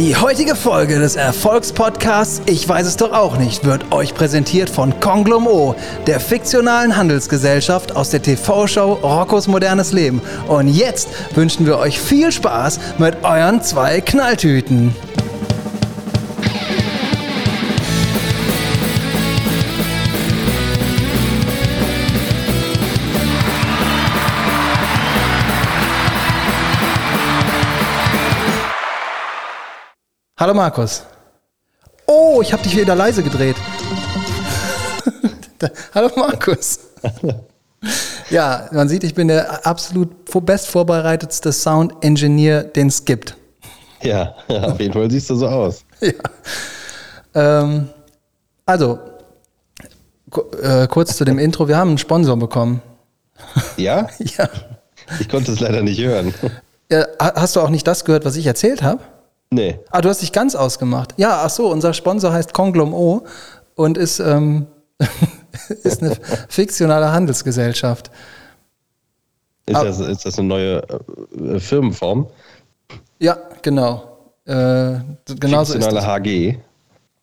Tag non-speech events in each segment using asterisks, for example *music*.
Die heutige Folge des Erfolgspodcasts Ich weiß es doch auch nicht wird euch präsentiert von Konglom O, der fiktionalen Handelsgesellschaft aus der TV-Show Roccos modernes Leben. Und jetzt wünschen wir euch viel Spaß mit euren zwei Knalltüten. Hallo Markus. Oh, ich habe dich wieder leise gedreht. *laughs* Hallo Markus. *laughs* Ja, man sieht, ich bin der absolut best vorbereitetste Sound Engineer, den es gibt. Ja, *laughs* auf jeden Fall siehst du so aus. Ja. Ähm, also, äh, kurz zu dem Intro. Wir haben einen Sponsor bekommen. Ja? Ja. Ich konnte es leider nicht hören. ja. Hast du auch nicht das gehört, was ich erzählt habe? Nee. Ah, du hast dich ganz ausgemacht. Ja, ach so, unser Sponsor heißt Konglom O und ist, ähm, *laughs* ist eine fiktionale Handelsgesellschaft. Ist, Ah. das, ist das eine neue äh, Firmenform? Ja, genau. Äh, genauso ist Fiktionale das. HG.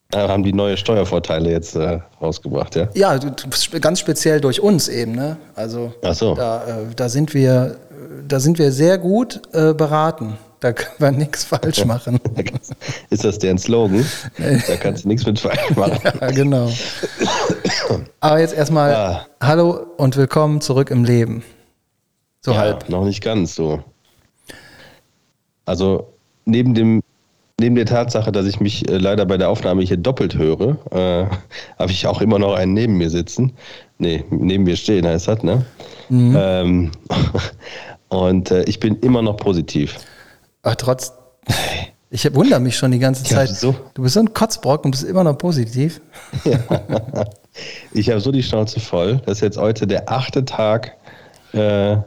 Da haben die neue Steuervorteile jetzt äh, rausgebracht, ja? Ja, ganz speziell durch uns eben, ne? Also Ach so. da, äh, da sind wir, da sind wir sehr gut äh, beraten. Da können wir nichts falsch machen. Ist das deren Slogan? Da kannst du nichts mit falsch *laughs* machen. ja, genau. Aber jetzt erstmal Ah. Hallo und willkommen zurück im Leben. So Ja, halb. noch nicht ganz so. Also neben dem neben der Tatsache, dass ich mich äh, leider bei der Aufnahme hier doppelt höre, äh, *laughs* habe ich auch immer noch einen neben mir sitzen. Nee, neben mir stehen heißt das, ne? Ähm, *laughs* und äh, ich bin immer noch positiv. Ach, trotz. *laughs* Ich wundere mich schon die ganze Ja, Zeit. so. Du bist so ein Kotzbrock und bist immer noch positiv. *laughs* Ich habe so die Schnauze voll. Das ist jetzt heute der achte Tag, äh,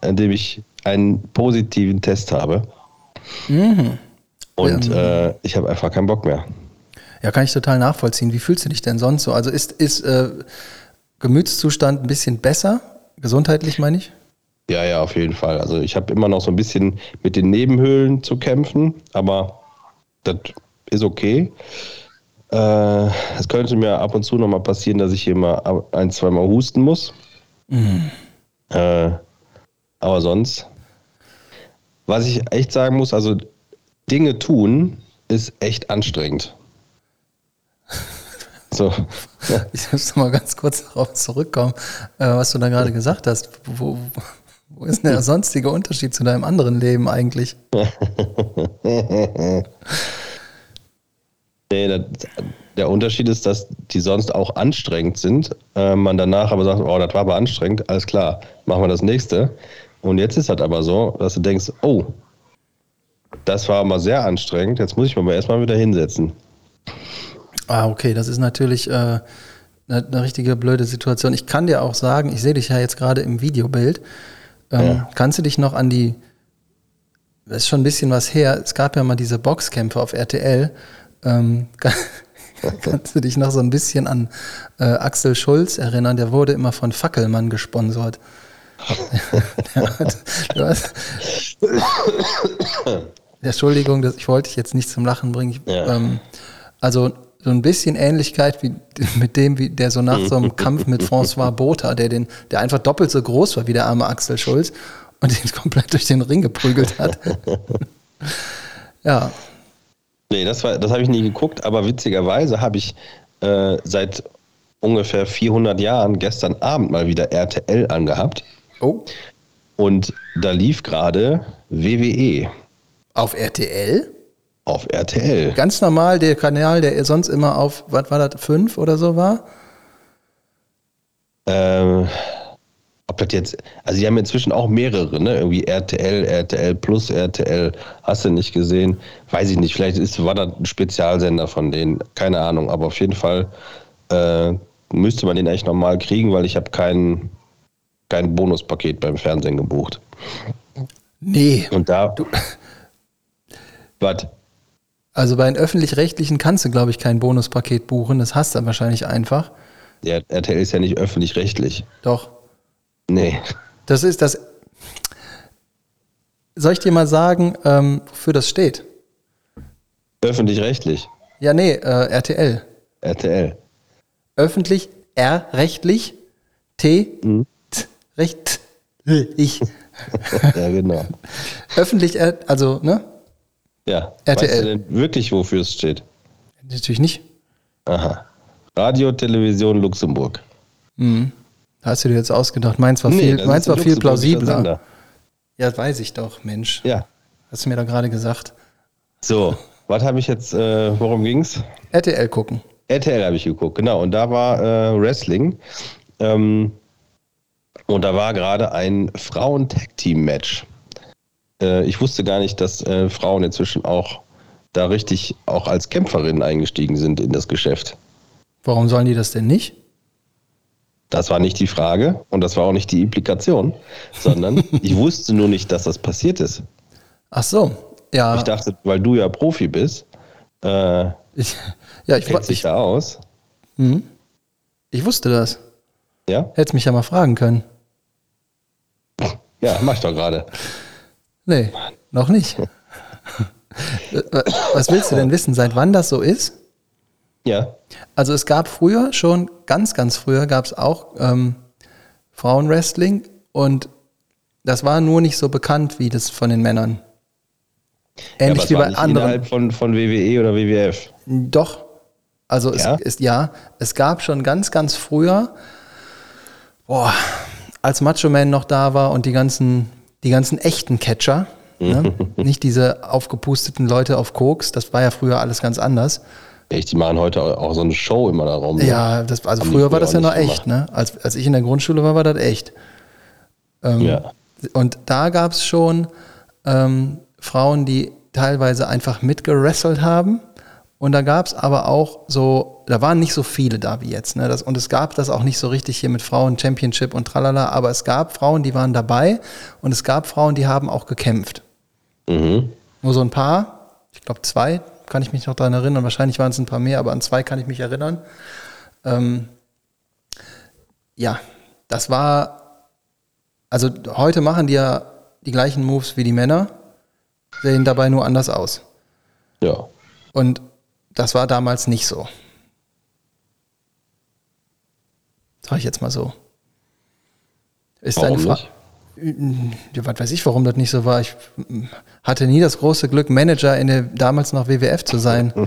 an dem ich einen positiven Test habe. Und äh, ich habe einfach keinen Bock mehr. Ja, kann ich total nachvollziehen. Wie fühlst du dich denn sonst so? Also ist, ist äh, Gemütszustand ein bisschen besser? Gesundheitlich meine ich? Ja, ja, auf jeden Fall. Also ich habe immer noch so ein bisschen mit den Nebenhöhlen zu kämpfen, aber das ist okay. Äh, Es könnte mir ab und zu noch mal passieren, dass ich hier mal ein, zweimal husten muss. Äh, aber sonst, was ich echt sagen muss, also Dinge tun ist echt anstrengend. *laughs* So, Ich muss noch mal ganz kurz darauf zurückkommen, äh, was du da gerade gesagt hast. Wo, wo ist denn der sonstige Unterschied zu deinem anderen Leben eigentlich? *laughs* Nee, das, der Unterschied ist, dass die sonst auch anstrengend sind. Äh, man danach aber sagt, oh, das war aber anstrengend, alles klar, machen wir das nächste. Und jetzt ist das aber so, dass du denkst, oh, das war aber sehr anstrengend, jetzt muss ich mich aber erstmal wieder hinsetzen. Ah, okay, das ist natürlich äh, eine, eine richtige blöde Situation. Ich kann dir auch sagen, ich sehe dich ja jetzt gerade im Videobild. Ähm, Ja. Kannst du dich noch an die, das ist schon ein bisschen was her, es gab ja mal diese Boxkämpfe auf RTL. Ähm, kann, kannst du dich noch so ein bisschen an äh, Axel Schulz erinnern? Der wurde immer von Fackelmann gesponsert. Der hat, du hast, Entschuldigung, das, ich wollte dich jetzt nicht zum Lachen bringen. Ich, Ja. ähm, also so ein bisschen Ähnlichkeit wie *laughs* mit dem, wie der so nach so einem Kampf mit François Botha, der den, der einfach doppelt so groß war wie der arme Axel Schulz und den *laughs* komplett durch den Ring geprügelt hat. *laughs* ja, Nee, das, war- das habe ich nie geguckt, aber witzigerweise habe ich äh, seit ungefähr 400 Jahren gestern Abend mal wieder RTL angehabt. oh, Und da lief gerade WWE auf RTL? Auf RTL. Ganz normal der Kanal, der sonst immer auf, was war das, fünf oder so war? Ähm, ob das jetzt, also die haben inzwischen auch mehrere, ne? Irgendwie RTL, RTL Plus, RTL, hast du nicht gesehen? Weiß ich nicht, vielleicht ist, war das ein Spezialsender von denen, keine Ahnung, aber auf jeden Fall äh, müsste man den eigentlich normal kriegen, weil ich habe kein, kein Bonuspaket beim Fernsehen gebucht. Nee. Und da. *laughs* Was? Also bei den öffentlich-rechtlichen kannst du, glaube ich, kein Bonuspaket buchen. Das hast du wahrscheinlich einfach. Der RTL ist ja nicht öffentlich-rechtlich. Doch. Nee. Das ist das. Soll ich dir mal sagen, ähm, wofür das steht? Öffentlich-rechtlich. Ja, nee, äh, RTL. RTL. Öffentlich, R, rechtlich, T, Mhm. t, recht, ich. ja, genau. *laughs* Öffentlich, also, ne? Ja. RTL. Weißt du denn wirklich, wofür es steht? Natürlich nicht. Aha. Radio, Television, Luxemburg. Hast du dir jetzt ausgedacht? Meins war viel, das meins war viel plausibler. Ja, weiß ich doch, Mensch. Ja. Hast du mir da gerade gesagt. So, was habe ich jetzt, äh, worum ging's? RTL gucken. RTL habe ich geguckt, genau. Und da war äh, Wrestling. Ähm, und da war gerade ein Frauen-Tag-Team-Match. Äh, ich wusste gar nicht, dass äh, Frauen inzwischen auch da richtig auch als Kämpferinnen eingestiegen sind in das Geschäft. Warum sollen die das denn nicht? Das war nicht die Frage und das war auch nicht die Implikation, sondern *laughs* ich wusste nur nicht, dass das passiert ist. Ach so. Ja, Ich dachte, weil du ja Profi bist, äh, ich, ja, ich, kennt sich ich, da aus. ich wusste das. Ja? Hättest mich ja mal fragen können. Ja, mach ich doch gerade. *laughs* Nee, noch nicht. *laughs* Was willst du denn wissen, seit wann das so ist? Ja. Also es gab früher schon, ganz, ganz früher gab es auch ähm, Frauenwrestling und das war nur nicht so bekannt wie das von den Männern. ja, Ähnlich es wie bei anderen. innerhalb von, von WWE oder WWF. Doch. Also Ja? es ist ja, es gab schon ganz, ganz früher, boah, als Macho Man noch da war und die ganzen, die ganzen echten Catcher, ne? *laughs* nicht diese aufgepusteten Leute auf Koks, das war ja früher alles ganz anders. Echt, die machen heute auch so eine Show immer darum. ne? Ja, das, also die früher war das ja noch echt, ne? Als, als ich in der Grundschule war, war das echt. Ja. Und da gab es schon ähm, Frauen, die teilweise einfach mitgerasselt haben. Und da gab es aber auch so, da waren nicht so viele da wie jetzt. Ne? Das, und es gab das auch nicht so richtig hier mit Frauen Championship und tralala, aber es gab Frauen, die waren dabei und es gab Frauen, die haben auch gekämpft. Mhm. Nur so ein paar, ich glaube zwei, kann ich mich noch daran erinnern. Wahrscheinlich waren es ein paar mehr, aber an zwei kann ich mich erinnern. Ähm, ja, das war, also heute machen die ja die gleichen Moves wie die Männer, sehen dabei nur anders aus. Ja. Und das war damals nicht so. Sag ich jetzt mal so. Ist Warum deine Fra- nicht? Ja, was weiß ich, warum das nicht so war. Ich mm, hatte nie das große Glück, Manager in der damals noch WWF zu sein. *laughs*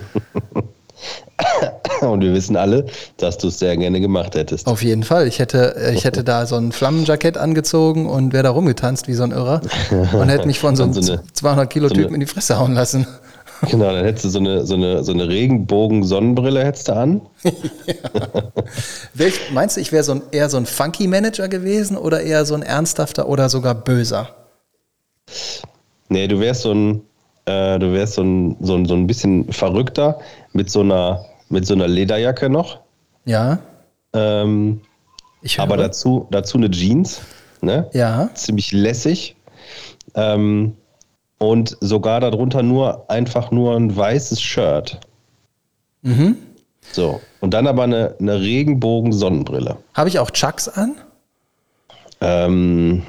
Und wir wissen alle, dass du es sehr gerne gemacht hättest. Auf jeden Fall. Ich hätte, äh, ich hätte da so ein Flammenjackett angezogen und wäre da rumgetanzt wie so ein Irrer *laughs* und hätte mich von so einem Und so eine- 200 Kilo so eine- Typen in die Fresse hauen lassen. Genau, dann hättest du so eine, so eine, so eine Regenbogen-Sonnenbrille hättest du an. *laughs* Welch, meinst du, ich wäre so ein, eher so ein funky Manager gewesen oder eher so ein ernsthafter oder sogar böser? Nee, du wärst so ein, äh, du wärst so ein, so ein, so ein bisschen verrückter mit so einer, mit so einer Lederjacke noch. Ja. Ähm, aber dazu, dazu eine Jeans, ne? ja. Ziemlich lässig. Ähm, und sogar darunter nur einfach nur ein weißes Shirt. Mhm. So. Und dann aber eine, eine Regenbogen-Sonnenbrille. Habe ich auch Chucks an? Ähm,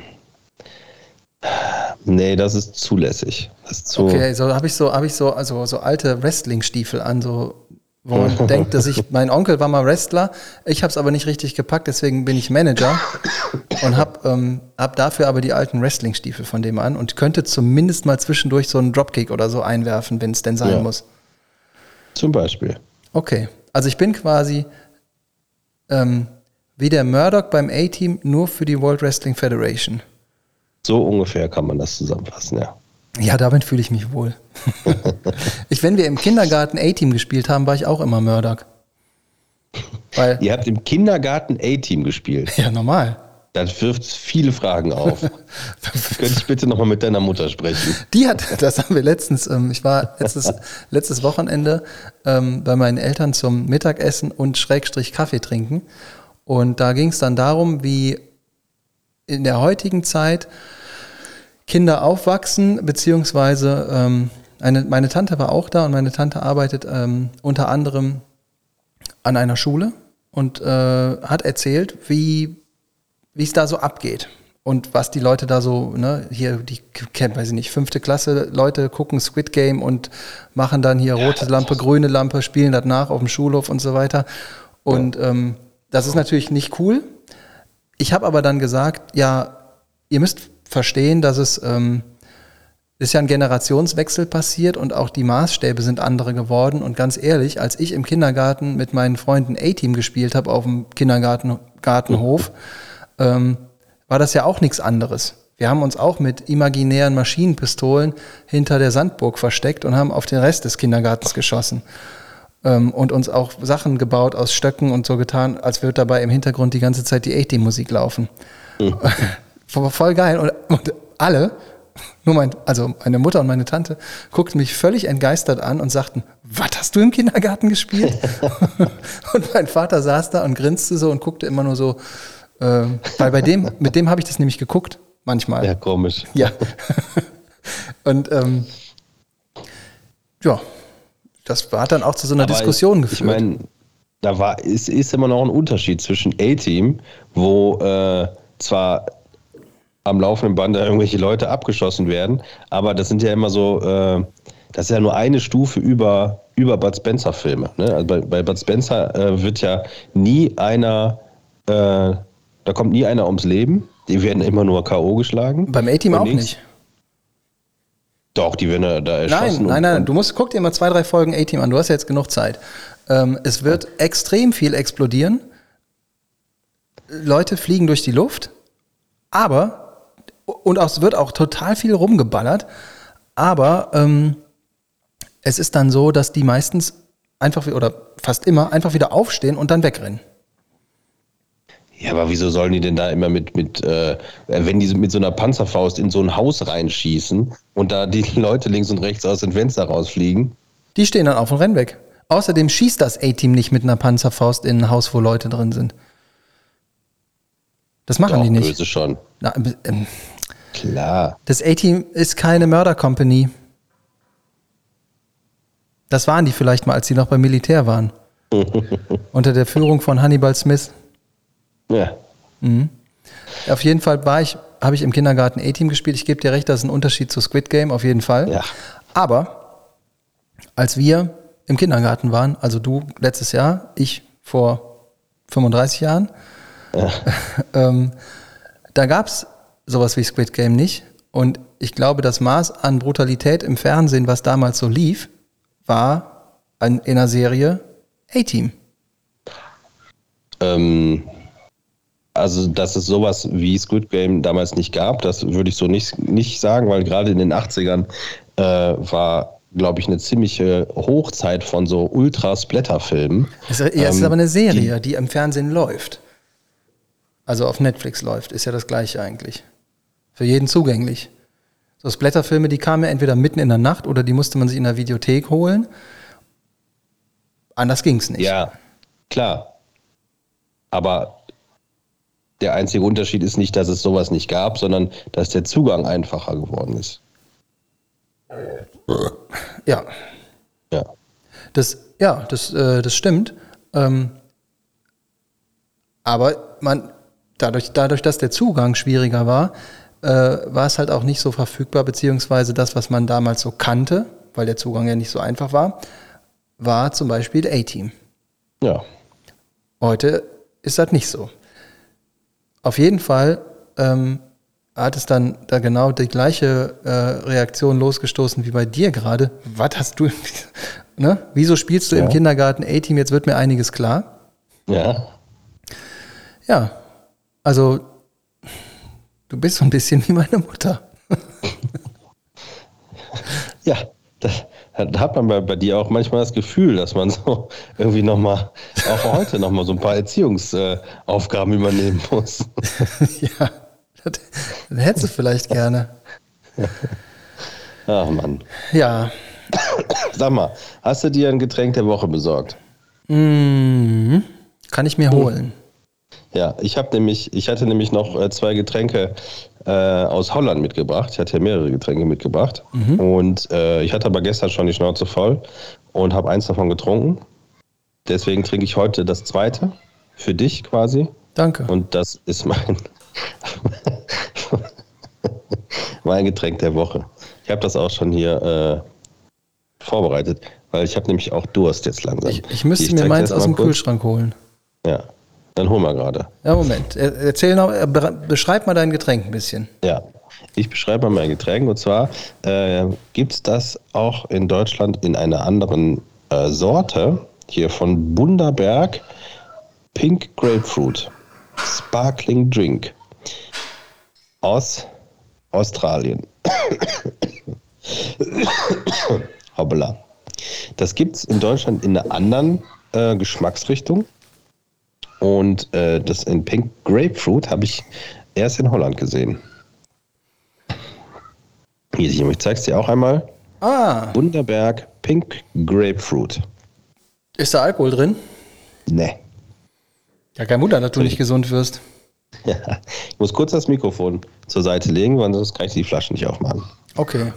nee, das ist zulässig. Das ist zu, Okay, so habe ich so, habe ich so, also so alte Wrestling-Stiefel an, so wo man *laughs* denkt, dass ich, mein Onkel war mal Wrestler, ich habe es aber nicht richtig gepackt, deswegen bin ich Manager und habe ähm, hab dafür aber die alten Wrestling-Stiefel von dem an und könnte zumindest mal zwischendurch so einen Dropkick oder so einwerfen, wenn es denn sein Ja. muss. Zum Beispiel. Okay, also ich bin quasi ähm, wie der Murdoch beim A-Team, nur für die World Wrestling Federation. So ungefähr kann man das zusammenfassen, ja. Ja, damit fühle ich mich wohl. *laughs* ich, wenn wir im Kindergarten A-Team gespielt haben, war ich auch immer Murdoch. Weil, Ihr habt im Kindergarten A-Team gespielt. ja, normal. Das wirft viele Fragen auf. *laughs* Könnte ich bitte nochmal mit deiner Mutter sprechen? Die hat, das haben wir letztens, ähm, ich war letztes, letztes Wochenende ähm, bei meinen Eltern zum Mittagessen und Schrägstrich Kaffee trinken. Und da ging es dann darum, wie in der heutigen Zeit Kinder aufwachsen, beziehungsweise ähm, eine, meine Tante war auch da und meine Tante arbeitet ähm, unter anderem an einer Schule und äh, hat erzählt, wie wie es da so abgeht. und was die Leute da so, ne, hier, die kennt, weiß ich nicht, fünfte Klasse Leute gucken Squid Game und machen dann hier rote Lampe, grüne Lampe, spielen das nach auf dem Schulhof und so weiter. Und ja. ähm, das ist natürlich nicht cool. Ich habe aber dann gesagt, ja, ihr müsst verstehen, dass es ähm, ist ja ein Generationswechsel passiert und auch die Maßstäbe sind andere geworden. Und ganz ehrlich, als ich im Kindergarten mit meinen Freunden A-Team gespielt habe auf dem Kindergartenhof, ähm, war das ja auch nichts anderes. Wir haben uns auch mit imaginären Maschinenpistolen hinter der Sandburg versteckt und haben auf den Rest des Kindergartens geschossen. Ähm, und uns auch Sachen gebaut aus Stöcken und so getan, als würde dabei im Hintergrund die ganze Zeit die A-Team-Musik laufen. Mhm. *laughs* Voll geil. Und, und alle, nur mein, also meine Mutter und meine Tante, guckten mich völlig entgeistert an und sagten, was hast du im Kindergarten gespielt? *laughs* und mein Vater saß da und grinste so und guckte immer nur so, äh, weil bei dem, mit dem habe ich das nämlich geguckt, manchmal. Ja, komisch. Ja. Und ähm, ja, das hat dann auch zu so einer Aber Diskussion geführt. Ich meine, da war, ist, ist immer noch ein Unterschied zwischen A-Team, wo äh, zwar am laufenden Band irgendwelche Leute abgeschossen werden, aber das sind ja immer so, äh, das ist ja nur eine Stufe über, über Bud Spencer Filme. Ne? Also bei, bei Bud Spencer äh, wird ja nie einer äh, da kommt nie einer ums Leben. Die werden immer nur K.O. geschlagen. Beim A-Team auch nicht. Doch, die werden da erschossen. Nein, nein, nein. Du musst, guck dir mal zwei, drei Folgen A-Team an. Du hast ja jetzt genug Zeit. Ähm, es wird ja. extrem viel explodieren. Leute fliegen durch die Luft. Aber, und auch, es wird auch total viel rumgeballert. Aber ähm, es ist dann so, dass die meistens einfach, oder fast immer, einfach wieder aufstehen und dann wegrennen. Ja, aber wieso sollen die denn da immer mit, mit äh, wenn die mit so einer Panzerfaust in so ein Haus reinschießen und da die *laughs* Leute links und rechts aus den Fenster rausfliegen? Die stehen dann auf und rennen weg. Außerdem schießt das A-Team nicht mit einer Panzerfaust in ein Haus, wo Leute drin sind. Das machen Doch, die nicht. Böse schon. Na, ähm, Klar. Das A-Team ist keine Mörder-Company. Das waren die vielleicht mal, als sie noch beim Militär waren. *laughs* Unter der Führung von Hannibal Smith. Ja. Mhm. Auf jeden Fall war ich, habe ich im Kindergarten A-Team gespielt. Ich gebe dir recht, das ist ein Unterschied zu Squid Game, auf jeden Fall. Ja. Aber als wir im Kindergarten waren, also du letztes Jahr, ich vor 35 Jahren, ja. *laughs* ähm, da gab es sowas wie Squid Game nicht. Und ich glaube, das Maß an Brutalität im Fernsehen, was damals so lief, war in einer Serie A-Team. Ähm, also, dass es sowas wie Squid Game damals nicht gab, das würde ich so nicht, nicht sagen, weil gerade in den 80ern äh, war, glaube ich, eine ziemliche Hochzeit von so Ultra-Splatter-Filmen. Es, ja, es ähm, ist aber eine Serie, die, die im Fernsehen läuft. Also auf Netflix läuft, ist ja das gleiche eigentlich. Für jeden zugänglich. So Splatterfilme, die kamen ja entweder mitten in der Nacht oder die musste man sich in der Videothek holen. Anders ging es nicht. Ja, klar. Aber der einzige Unterschied ist nicht, dass es sowas nicht gab, sondern dass der Zugang einfacher geworden ist. *laughs* Ja. Ja. Das, ja, das, äh, das stimmt. Ähm, aber man, dadurch, dadurch, dass der Zugang schwieriger war, äh, war es halt auch nicht so verfügbar, beziehungsweise das, was man damals so kannte, weil der Zugang ja nicht so einfach war, war zum Beispiel A-Team. Ja. Heute ist das nicht so. Auf jeden Fall ähm, hat es dann da genau die gleiche äh, Reaktion losgestoßen wie bei dir gerade. Was hast du, *laughs* ne? Wieso spielst du ja. im Kindergarten A-Team? Jetzt wird mir einiges klar. Ja. Ja, also du bist so ein bisschen wie meine Mutter. *laughs* ja, das, da hat man bei, bei, dir auch manchmal das Gefühl, dass man so irgendwie nochmal, auch heute nochmal so ein paar Erziehungsaufgaben äh, übernehmen muss. *laughs* ja, das, das hättest du vielleicht gerne. *laughs* Ach Mann. Ja. Sag mal, hast du dir ein Getränk der Woche besorgt? Mm, kann ich mir holen. Ja, ich habe nämlich, ich hatte nämlich noch äh, zwei Getränke äh, aus Holland mitgebracht. Ich hatte ja mehrere Getränke mitgebracht. Mhm. Und äh, ich hatte aber gestern schon die Schnauze voll und habe eins davon getrunken. Deswegen trinke ich heute das zweite für dich quasi. Danke. Und das ist mein *laughs* mein Getränk der Woche. Ich habe das auch schon hier äh, vorbereitet, weil ich habe nämlich auch Durst jetzt langsam. Ich, ich müsste Ich mir meins aus dem kurz. Kühlschrank holen. Ja, dann hol mal gerade. Ja, Moment. Er- Erzähl noch, äh, be- beschreib mal dein Getränk ein bisschen. Ja, ich beschreibe mal mein Getränk und zwar äh, gibt es das auch in Deutschland in einer anderen äh, Sorte, hier von Bunderberg Pink Grapefruit Sparkling Drink aus Australien. *coughs* Hoppala. Das gibt es in Deutschland in einer anderen äh, Geschmacksrichtung. Und äh, das in Pink Grapefruit habe ich erst in Holland gesehen. Hier, ich zeig's dir auch einmal. Ah, Bunderberg Pink Grapefruit. ist da Alkohol drin? Ne. Ja, kein Wunder, dass du nicht gesund wirst. *laughs* Ja, ich muss kurz das Mikrofon zur Seite legen, weil sonst kann ich die Flaschen nicht aufmachen. Okay.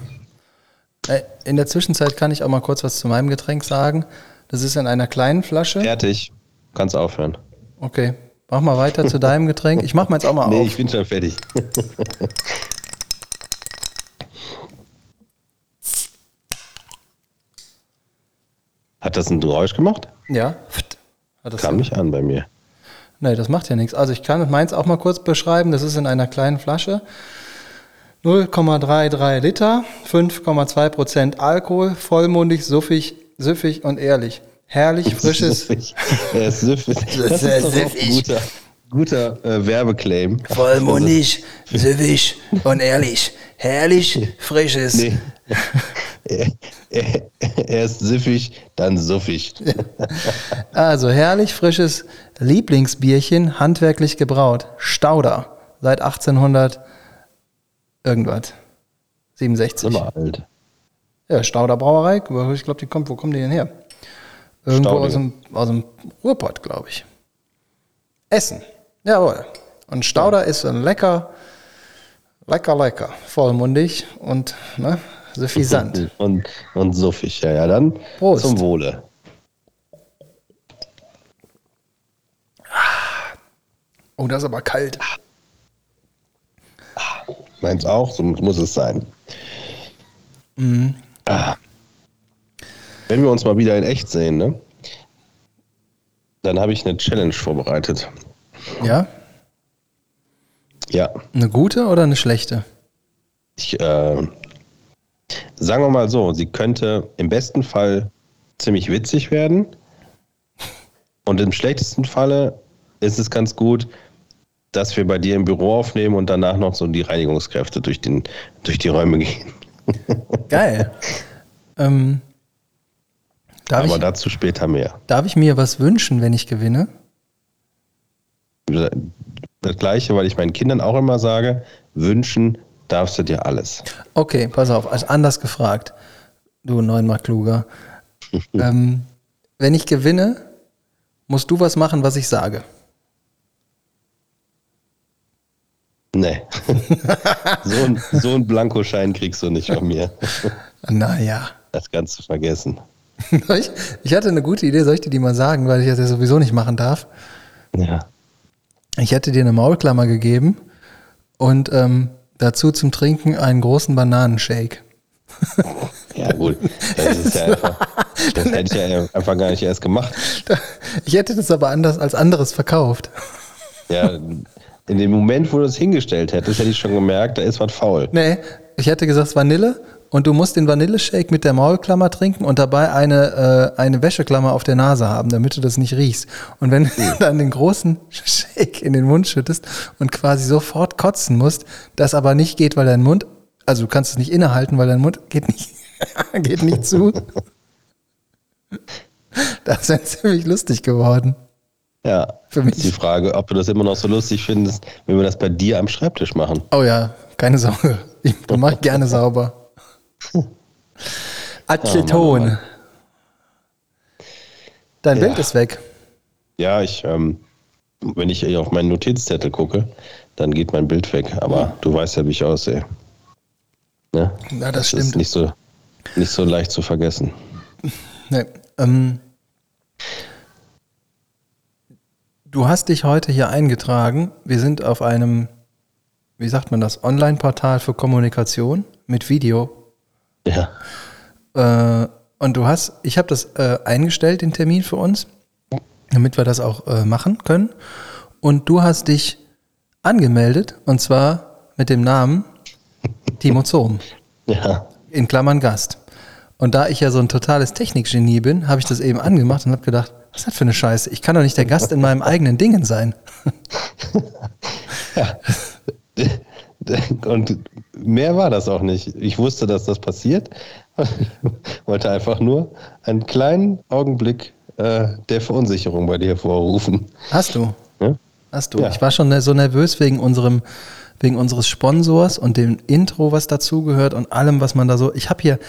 Äh, In der Zwischenzeit kann ich auch mal kurz was zu meinem Getränk sagen. Das ist in einer kleinen Flasche. Fertig. Kannst aufhören. Okay. Mach mal weiter zu deinem Getränk. Ich mach meins auch mal *laughs* Nee, auf. ich bin schon fertig. *laughs* Hat das ein Geräusch gemacht? Ja. Hat das Kam nicht an bei mir. Nee, das macht ja nichts. Also ich kann meins auch mal kurz beschreiben. Das ist in einer kleinen Flasche. 0,33 Liter, 5,2 Prozent Alkohol, vollmundig, suffig, süffig und ehrlich. Herrlich, frisches. Er ist süffig. *laughs* Das ist doch auch ein guter, guter äh, Werbeclaim. vollmundig, süffig und ehrlich. Herrlich, frisches. Nee. er, er, er ist süffig, dann suffig. *laughs* Also herrlich, frisches Lieblingsbierchen, handwerklich gebraut. Stauder. Seit 1800 irgendwas. 67. Sind wir alt. Ja, Stauder Brauerei. Ich glaube, die kommt, wo kommen die denn her? Irgendwo aus dem, aus dem Ruhrpott, glaube ich. Essen. Jawohl. Und Stauder ist ein lecker, lecker, lecker. Vollmundig und ne, suffisant. *laughs* Und, und suffig. Ja, ja, dann Prost. zum Wohle. Oh, das ist aber kalt. Meins auch, so muss es sein. Mhm. Ah. Wenn wir uns mal wieder in echt sehen, ne? Dann habe ich eine Challenge vorbereitet. Ja? Ja, Eine gute oder eine schlechte? ich, äh, sagen wir mal so, sie könnte im besten Fall ziemlich witzig werden. Und im schlechtesten Falle ist es ganz gut, dass wir bei dir im Büro aufnehmen und danach noch so die Reinigungskräfte durch, den, durch die Räume gehen. Geil. *laughs* ähm, darf, Aber ich, dazu später mehr. darf ich mir was wünschen, wenn ich gewinne? Das gleiche, weil ich meinen Kindern auch immer sage, wünschen darfst du dir alles. Okay, pass auf, also anders gefragt. Du neunmal kluger. *laughs* ähm, wenn ich gewinne, musst du was machen, was ich sage. Nee. *laughs* so, ein, so einen Blankoschein kriegst du nicht von mir. *laughs* Naja. Das kannst du vergessen. *laughs* ich, hatte eine gute Idee, soll ich dir die mal sagen, weil ich das ja sowieso nicht machen darf. Ja. Ich hätte dir eine Maulklammer gegeben und ähm, dazu zum Trinken einen großen Bananenshake. Ja, gut. *laughs* Das, ist ja einfach, das hätte ich ja einfach gar nicht erst gemacht. Ich hätte das aber anders als anderes verkauft. Ja, in dem Moment, wo du es hingestellt hättest, hätte ich schon gemerkt, da ist was faul. Nee, ich hätte gesagt Vanille und du musst den Vanilleshake mit der Maulklammer trinken und dabei eine, äh, eine Wäscheklammer auf der Nase haben, damit du das nicht riechst. Und wenn du dann den großen Shake in den Mund schüttest und quasi sofort kotzen musst, das aber nicht geht, weil dein Mund, also du kannst es nicht innehalten, weil dein Mund geht nicht, *laughs* geht nicht zu. Das wäre ziemlich lustig geworden. Ja. Für mich. Ist die Frage, ob du das immer noch so lustig findest, wenn wir das bei dir am Schreibtisch machen. Oh ja, keine Sorge. Ich mache ich *laughs* gerne sauber. Aceton. Dein Ja. Bild ist weg. Ja, ich, ähm, wenn ich auf meinen Notizzettel gucke, dann geht mein Bild weg. Aber du weißt ja, wie ich aussehe. Ne? Ja, das ist stimmt. nicht so, nicht so leicht zu vergessen. Nee, ähm, du hast dich heute hier eingetragen. Wir sind auf einem wie sagt man das, Online-Portal für Kommunikation mit Video. Ja. Äh, und du hast, ich habe das äh, eingestellt, den Termin für uns, damit wir das auch äh, machen können. Und du hast dich angemeldet, und zwar mit dem Namen Timo Zohm, *laughs* Ja. in Klammern Gast. Und da ich ja so ein totales Technikgenie bin, habe ich das eben angemacht und habe gedacht, was ist das für eine Scheiße? Ich kann doch nicht der Gast in meinem eigenen Dingen sein. *laughs* *laughs* *laughs* Und mehr war das auch nicht. Ich wusste, dass das passiert. *laughs* Wollte einfach nur einen kleinen Augenblick äh, der Verunsicherung bei dir hervorrufen. Hast du? Ja? Hast du. Ja. Ich war schon so nervös wegen unserem, wegen unseres Sponsors und dem Intro, was dazugehört und allem, was man da so. Ich habe hier,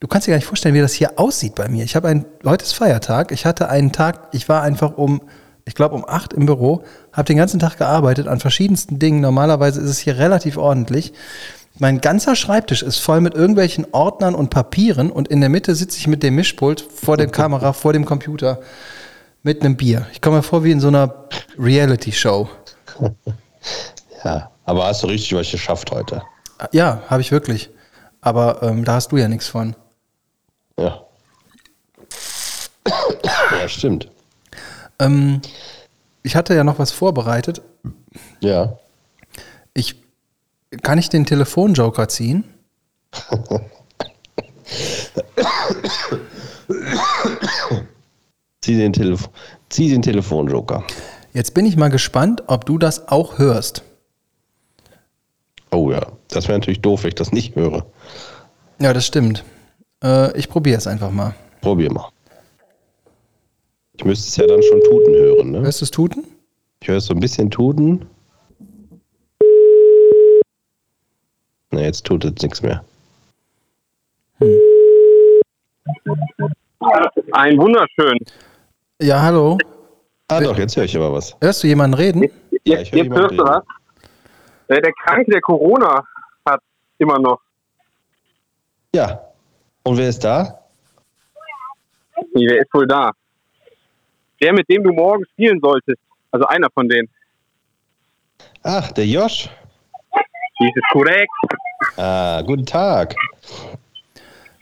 du kannst dir gar nicht vorstellen, wie das hier aussieht bei mir. Ich habe ein, heute ist Feiertag. Ich hatte einen Tag, ich war einfach um, ich glaube um acht im Büro, habe den ganzen Tag gearbeitet an verschiedensten Dingen. Normalerweise ist es hier relativ ordentlich. Mein ganzer Schreibtisch ist voll mit irgendwelchen Ordnern und Papieren und in der Mitte sitze ich mit dem Mischpult vor der Kamera, *laughs* vor dem Computer mit einem Bier. Ich komme mir vor wie in so einer Reality-Show. *laughs* Ja. Aber hast du richtig was geschafft heute? Ja, habe ich wirklich. Aber ähm, da hast du ja nichts von. Ja. Ja, stimmt. Ähm, ich hatte ja noch was vorbereitet. Ja. Ich, kann ich den Telefonjoker ziehen? Zieh den, Telef Zieh den Telefonjoker. Jetzt bin ich mal gespannt, ob du das auch hörst. Oh ja, das wäre natürlich doof, wenn ich das nicht höre. Ja, das stimmt. Äh, ich probiere es einfach mal. Probier mal. Ich müsste es ja dann schon tuten hören, ne? Hörst du es tuten? Ich höre so ein bisschen tuten. Na, jetzt tut es nichts mehr. Ein wunderschön. Ja, hallo. Ah doch, jetzt höre ich aber was. Hörst du jemanden reden? Ja, Jetzt, ich höre jetzt jemanden hörst du reden. was? Äh, Der Kranke, der Corona hat immer noch. Ja. Und wer ist da? Nee, wer ist wohl da? Der, mit dem du morgen spielen solltest. Also einer von denen. Ach, der Josh. Dies ist korrekt. Ah, guten Tag.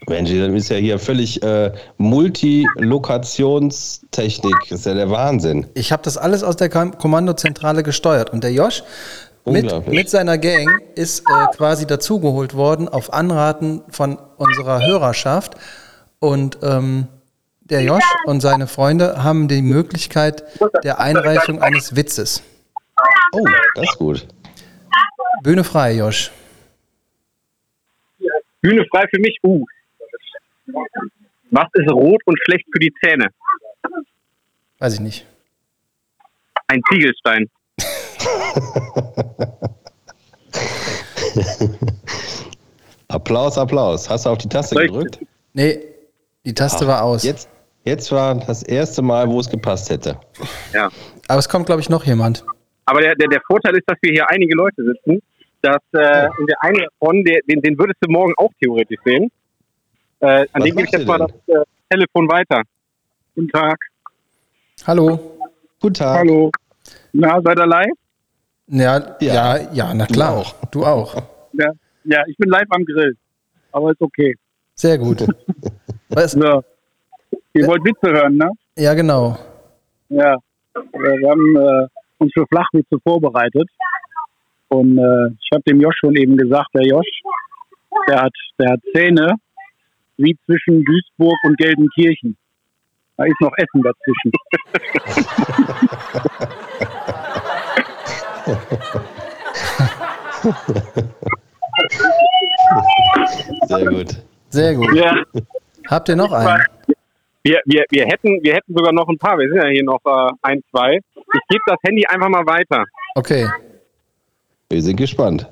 Mensch, das ist ja hier völlig äh, Multilokationstechnik. Das ist ja der Wahnsinn. Ich habe das alles aus der Kom Kommandozentrale gesteuert. Und der Josh mit, mit seiner Gang ist äh, quasi dazugeholt worden auf Anraten von unserer Hörerschaft. Und ähm, der Josh und seine Freunde haben die Möglichkeit der Einreichung eines Witzes. Oh, das ist gut. Bühne frei, Josh. Bühne frei für mich. Uh. Was ist rot und schlecht für die Zähne? Weiß ich nicht. Ein Ziegelstein. *laughs* Applaus, Applaus. Hast du auf die Taste gedrückt? Nee, die Taste war aus. Jetzt, jetzt war das erste Mal, wo es gepasst hätte. Ja. Aber es kommt, glaube ich, noch jemand. Aber der, der, der Vorteil ist, dass wir hier einige Leute sitzen. Dass, äh, und der eine davon, der, den, den würdest du morgen auch theoretisch sehen. Äh, an Was dem gebe ich jetzt mal das äh, Telefon weiter. Guten Tag. Hallo. Guten Tag. Hallo. Na, seid ihr live? Ja, ja, Ja. ja, na klar. auch. Du auch. Ja. ja, ich bin live am Grill. Aber ist okay. Sehr gut. *laughs* Was? So. Ihr wollt Witze hören, ne? Ja, genau. Ja. Wir haben äh, uns für Flachwitze vorbereitet. Und äh, ich habe dem Josh schon eben gesagt, der Josh, der hat, der hat Zähne wie zwischen Duisburg und Gelsenkirchen. Da ist noch Essen dazwischen. *laughs* Sehr gut. Sehr gut. Ja. Habt ihr noch einen? Wir, wir, wir, hätten, wir hätten sogar noch ein paar. Wir sind ja hier noch äh, ein, zwei. Ich gebe das Handy einfach mal weiter. Okay. Wir sind gespannt.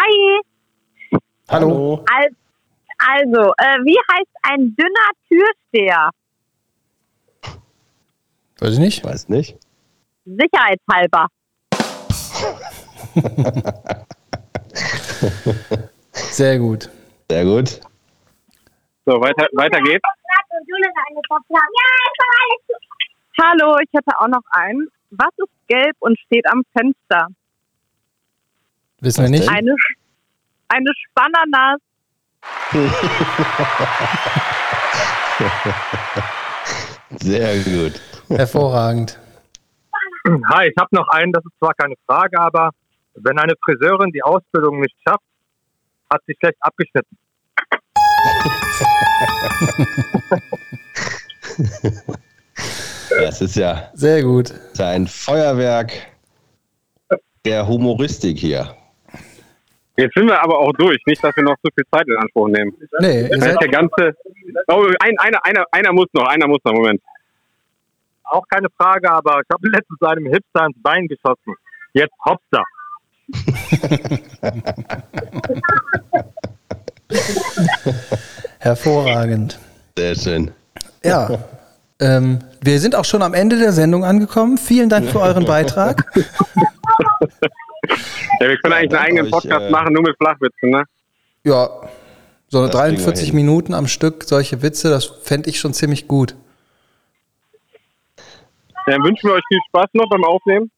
Hi, Hallo. Al also, äh, wie heißt ein dünner Türsteher? Weiß ich nicht. Weiß nicht. Sicherheitshalber. Sehr gut. Sehr gut. So, weiter, weiter geht's. Hallo, ich hätte auch noch einen. Was ist gelb und steht am Fenster? Wissen wir nicht? Eine, eine Spananas. *laughs* Sehr gut. Hervorragend. Hi, ich habe noch einen, das ist zwar keine Frage, aber wenn eine Friseurin die Ausbildung nicht schafft, hat sie schlecht abgeschnitten. Das ist ja, Sehr gut. ein Feuerwerk der Humoristik hier. Jetzt sind wir aber auch durch. Nicht, dass wir noch zu viel Zeit in Anspruch nehmen. Nee, Das heißt, der ganze. Oh, ein, einer, einer, einer muss noch, einer muss noch, Moment. Auch keine Frage, aber ich habe letztens einem Hipster ins Bein geschossen. Jetzt Hopster. *laughs* *laughs* hervorragend. Sehr schön. Ja. Ähm, wir sind auch schon am Ende der Sendung angekommen. Vielen Dank für euren Beitrag. Ja, wir können eigentlich einen eigenen Podcast äh, machen, nur mit Flachwitzen, ne? Ja, so eine Das kriegen wir 43 hin. Minuten am Stück, solche Witze, das fände ich schon ziemlich gut. Dann wünschen wir euch viel Spaß noch beim Aufnehmen.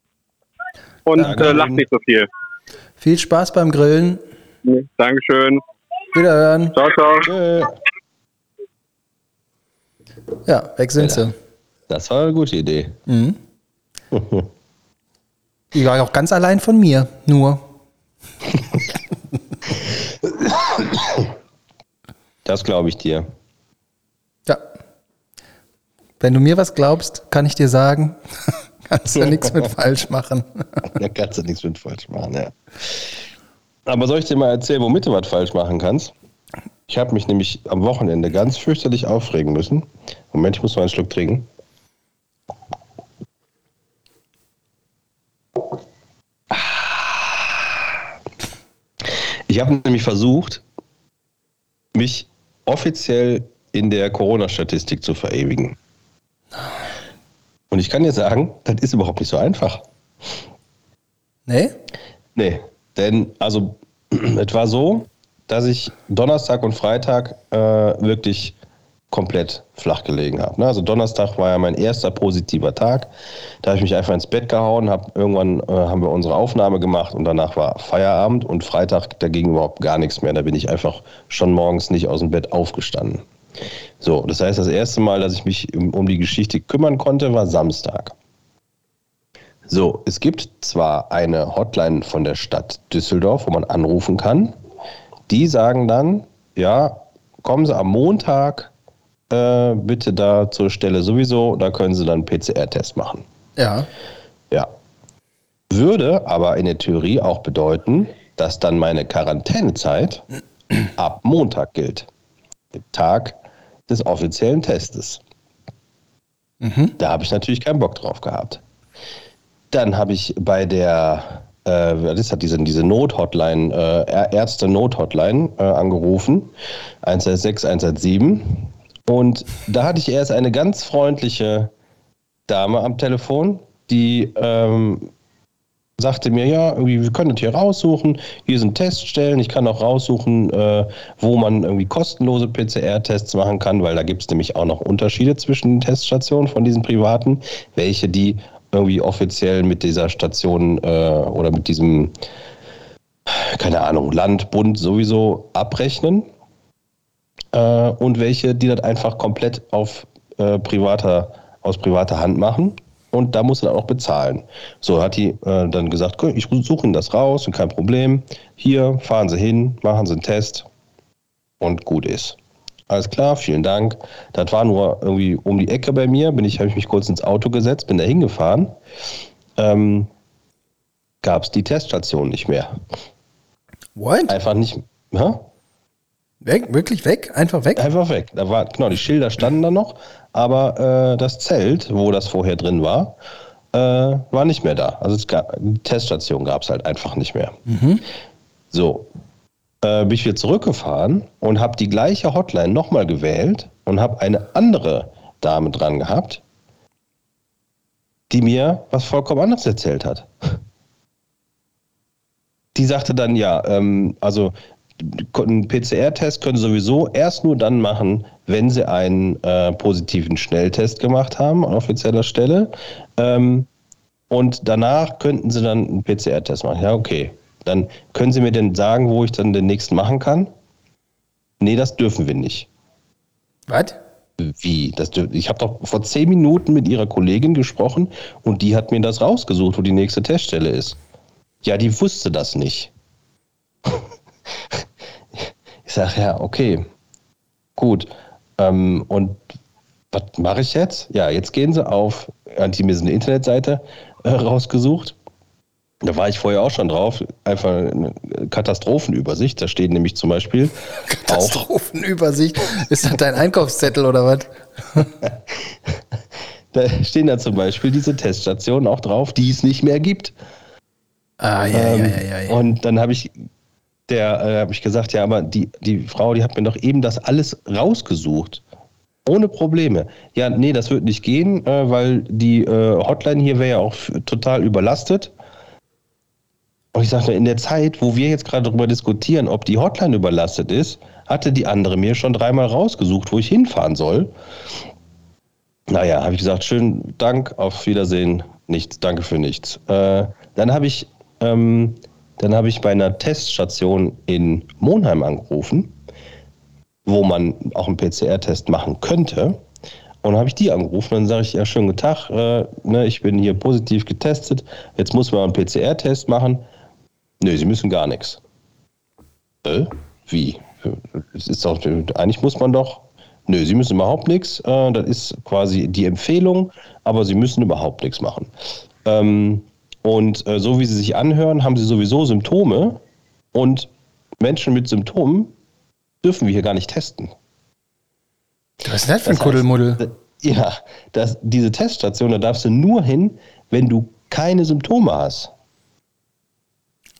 Und äh, lacht nicht so viel. Viel Spaß beim Grillen. Dankeschön. Wiederhören. Ciao, ciao. Tschö. Ja, weg sind Ja. sie. Das war eine gute Idee. Mhm. *laughs* Die war auch ganz allein von mir, nur. Das glaube ich dir. Ja. Wenn du mir was glaubst, kann ich dir sagen, *laughs* kannst du nichts mit *laughs* falsch machen. Da kannst du nichts mit falsch machen, ja. Aber soll ich dir mal erzählen, womit du was falsch machen kannst? Ich habe mich nämlich am Wochenende ganz fürchterlich aufregen müssen. Moment, ich muss mal einen Schluck trinken. Ich habe nämlich versucht, mich offiziell in der Corona-Statistik zu verewigen. Und ich kann dir sagen, das ist überhaupt nicht so einfach. Nee? Nee, denn also *clears throat* es war so, dass ich Donnerstag und Freitag äh, wirklich komplett flach gelegen habe. Ne? Also Donnerstag war ja mein erster positiver Tag. Da habe ich mich einfach ins Bett gehauen, hab, irgendwann äh, haben wir unsere Aufnahme gemacht und danach war Feierabend und Freitag dagegen überhaupt gar nichts mehr. Da bin ich einfach schon morgens nicht aus dem Bett aufgestanden. So, das heißt, das erste Mal, dass ich mich um die Geschichte kümmern konnte, war Samstag. So, es gibt zwar eine Hotline von der Stadt Düsseldorf, wo man anrufen kann. Die sagen dann, ja, kommen Sie am Montag äh, bitte da zur Stelle sowieso, da können Sie dann einen PCR-Test machen. Ja. Ja. Würde aber in der Theorie auch bedeuten, dass dann meine Quarantänezeit *clears throat* ab Montag gilt. Tag des offiziellen Testes. Da habe ich natürlich keinen Bock drauf gehabt. Dann habe ich bei der, äh, das, diese, diese Not-Hotline, äh, Ärzte-Not-Hotline äh, angerufen, 116, 117. Und da hatte ich erst eine ganz freundliche Dame am Telefon, die ähm, sagte mir, ja, irgendwie, wir können das hier raussuchen, hier sind Teststellen, ich kann auch raussuchen, äh, wo man irgendwie kostenlose PCR-Tests machen kann, weil da gibt es nämlich auch noch Unterschiede zwischen den Teststationen von diesen privaten, welche die irgendwie offiziell mit dieser Station äh, oder mit diesem, keine Ahnung, Land, Bund sowieso abrechnen äh, und welche, die das einfach komplett auf äh, privater, aus privater Hand machen. Und da muss er dann auch bezahlen. So hat die äh, dann gesagt, "Guck, ich suche Ihnen das raus und kein Problem. Hier fahren Sie hin, machen Sie einen Test und gut ist. Alles klar, vielen Dank. Das war nur irgendwie um die Ecke bei mir. Bin ich, habe ich mich kurz ins Auto gesetzt, bin da hingefahren. Ähm, Gab es die Teststation nicht mehr. What? Einfach nicht. Hä? Weg? Wirklich weg? Einfach weg? Einfach weg. Da war, genau, die Schilder standen da noch, aber äh, das Zelt, wo das vorher drin war, äh, war nicht mehr da. Also es gab, die Teststation gab es halt einfach nicht mehr. So, äh, bin ich wieder zurückgefahren und habe die gleiche Hotline nochmal gewählt und habe eine andere Dame dran gehabt, die mir was vollkommen anderes erzählt hat. Die sagte dann, ja, ähm, also einen PCR-Test können Sie sowieso erst nur dann machen, wenn Sie einen äh, positiven Schnelltest gemacht haben an offizieller Stelle. Ähm, und danach könnten Sie dann einen PCR-Test machen. Ja, okay. Dann können Sie mir denn sagen, wo ich dann den nächsten machen kann? Nee, das dürfen wir nicht. Was? Wie? Das, ich habe doch vor zehn Minuten mit Ihrer Kollegin gesprochen und die hat mir das rausgesucht, wo die nächste Teststelle ist. Ja, die wusste das nicht. *laughs* ich sage, ja, okay, gut. Ähm, und was mache ich jetzt? Ja, jetzt gehen sie auf, hat die mir so eine Internetseite äh, rausgesucht. Da war ich vorher auch schon drauf. Einfach eine Katastrophenübersicht. Da steht nämlich zum Beispiel *laughs* Katastrophenübersicht. Ist das dein Einkaufszettel oder was? *laughs* da stehen da zum Beispiel diese Teststationen auch drauf, die es nicht mehr gibt. Ah, ja, Ähm, ja, ja, ja. Und dann habe ich der äh, habe ich gesagt, ja, aber die, die Frau, die hat mir doch eben das alles rausgesucht. Ohne Probleme. Ja, nee, das wird nicht gehen, äh, weil die äh, Hotline hier wäre ja auch total überlastet. Und ich sagte, in der Zeit, wo wir jetzt gerade darüber diskutieren, ob die Hotline überlastet ist, hatte die andere mir schon dreimal rausgesucht, wo ich hinfahren soll. Naja, habe ich gesagt, schönen Dank, auf Wiedersehen, nichts, danke für nichts. Äh, dann habe ich, ähm, habe ich bei einer Teststation in Monheim angerufen, wo man auch einen PCR-Test machen könnte. Und habe ich die angerufen dann sage ich, ja, schönen guten Tag, äh, ne, ich bin hier positiv getestet, jetzt muss man einen PCR-Test machen. Nö, Sie müssen gar nichts. Äh, wie? Es ist doch, eigentlich muss man doch. Nö, Sie müssen überhaupt nichts. Äh, das ist quasi die Empfehlung, aber Sie müssen überhaupt nichts machen. Ähm, und äh, so wie Sie sich anhören, haben Sie sowieso Symptome und Menschen mit Symptomen dürfen wir hier gar nicht testen. Was ist denn das für ein Das heißt, Kuddelmuddel? Ja, das, diese Teststation, da darfst du nur hin, wenn du keine Symptome hast.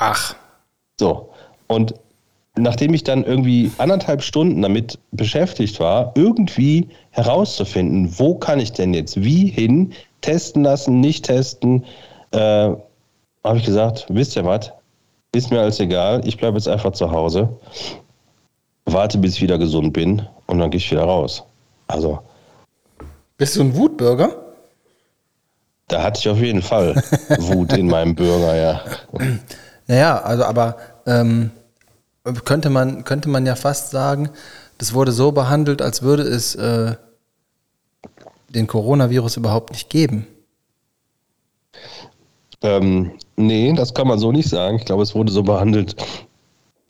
Ach, So, und nachdem ich dann irgendwie anderthalb Stunden damit beschäftigt war, irgendwie herauszufinden, wo kann ich denn jetzt wie hin, testen lassen, nicht testen, äh, habe ich gesagt, wisst ihr was, ist mir alles egal, ich bleibe jetzt einfach zu Hause, warte, bis ich wieder gesund bin und dann gehe ich wieder raus. Also, bist du ein Wutbürger? da hatte ich auf jeden Fall Wut in meinem Bürger, ja. *laughs* Naja, also aber ähm, könnte, man, könnte man ja fast sagen, das wurde so behandelt, als würde es äh, den Coronavirus überhaupt nicht geben. Ähm, nee, das kann man so nicht sagen. Ich glaube, es wurde so behandelt,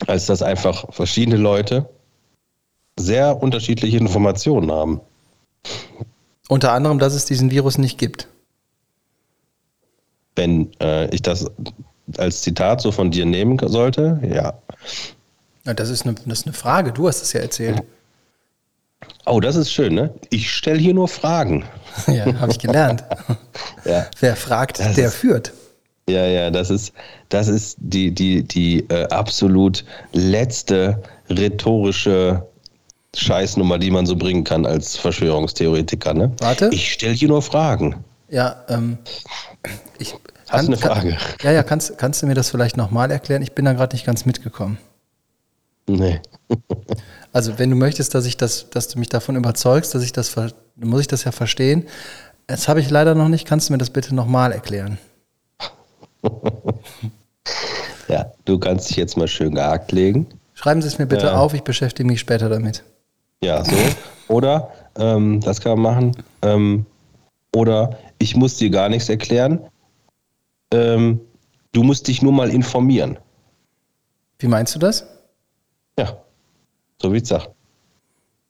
als dass einfach verschiedene Leute sehr unterschiedliche Informationen haben. Unter anderem, dass es diesen Virus nicht gibt. Wenn äh, ich das als Zitat so von dir nehmen sollte, ja. Ja, das, ist eine, das ist eine Frage, du hast es ja erzählt. Oh, das ist schön, ne? Ich stelle hier nur Fragen. *laughs* Ja, habe ich gelernt. *laughs* Ja. Wer fragt, Das der ist- führt. Ja, ja, das ist, das ist die, die, die äh, absolut letzte rhetorische Scheißnummer, die man so bringen kann als Verschwörungstheoretiker. Ne? Warte. Ich stelle hier nur Fragen. Ja, ähm, ich. Hast du eine Frage? ja, ja, kannst, kannst du mir das vielleicht nochmal erklären? Ich bin da gerade nicht ganz mitgekommen. Nee. *laughs* Also, wenn du möchtest, dass ich das, dass du mich davon überzeugst, dass ich das, muss ich das ja verstehen. Das habe ich leider noch nicht. Kannst du mir das bitte nochmal erklären? *laughs* Ja, du kannst dich jetzt mal schön gehakt legen. Schreiben Sie es mir bitte Ja. auf. Ich beschäftige mich später damit. Ja, so. Oder, ähm, das kann man machen. Ähm, oder ich muss dir gar nichts erklären. Ähm, du musst dich nur mal informieren. Wie meinst du das? Ja, so wie ich sag.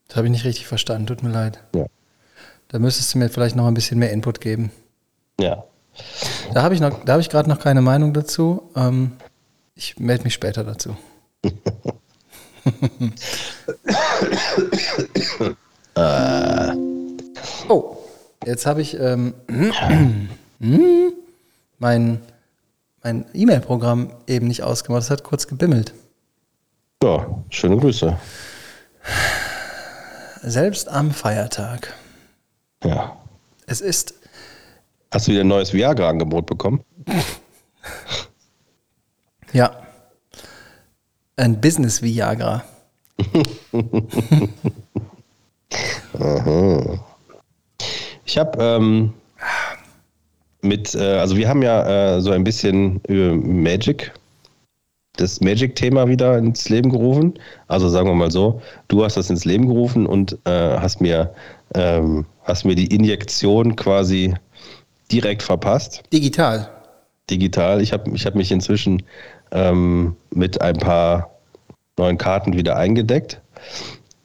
Das habe ich nicht richtig verstanden. Tut mir leid. Ja. Da müsstest du mir vielleicht noch ein bisschen mehr Input geben. Ja. Da habe ich noch, da habe ich gerade noch keine Meinung dazu. Ähm, ich melde mich später dazu. *laughs* oh, jetzt habe ich ähm, *clears throat* mein, mein E-Mail-Programm eben nicht ausgemacht. Das hat kurz gebimmelt. Ja, schöne Grüße. Selbst am Feiertag. Ja. Es ist Hast du wieder ein neues Viagra-Angebot bekommen? *laughs* ja ein Business Viagra. *laughs* Ich habe ähm, mit, äh, also wir haben ja äh, so ein bisschen über Magic das Magic-Thema wieder ins Leben gerufen. Also sagen wir mal so, du hast das ins Leben gerufen und äh, hast mir ähm, hast mir die Injektion quasi direkt verpasst. Digital. Digital. Ich habe ich hab mich inzwischen ähm, mit ein paar neuen Karten wieder eingedeckt.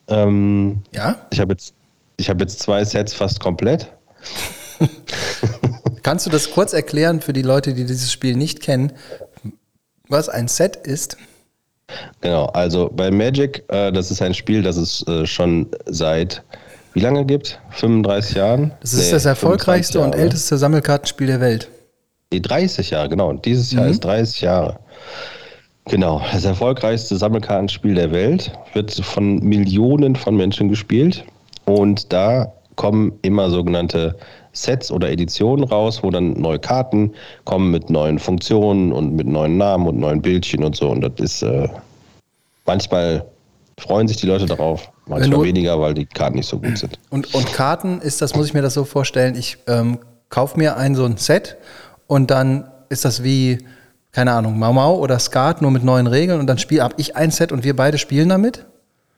Ähm, Ja? ich habe jetzt, ich hab jetzt zwei Sets fast komplett. *laughs* Kannst du das kurz erklären für die Leute, die dieses Spiel nicht kennen, was ein Set ist? Genau, also bei Magic, äh, das ist ein Spiel, das es äh, schon seit wie lange gibt? 35 Jahren? Das ist Nee, das erfolgreichste 25 und älteste Sammelkartenspiel der Welt. Nee, 30 Jahre, genau. Und dieses Jahr Mhm. ist 30 Jahre. Genau, das erfolgreichste Sammelkartenspiel der Welt wird von Millionen von Menschen gespielt. Und da kommen immer sogenannte Sets oder Editionen raus, wo dann neue Karten kommen mit neuen Funktionen und mit neuen Namen und neuen Bildchen und so. Und das ist äh, manchmal freuen sich die Leute darauf, manchmal weniger, weil die Karten nicht so gut sind. Und, und Karten ist das, muss ich mir das so vorstellen, ich ähm, kaufe mir ein so ein Set und dann ist das wie, keine Ahnung, Mau Mau oder Skat, nur mit neuen Regeln und dann spiel ab ich ein Set und wir beide spielen damit?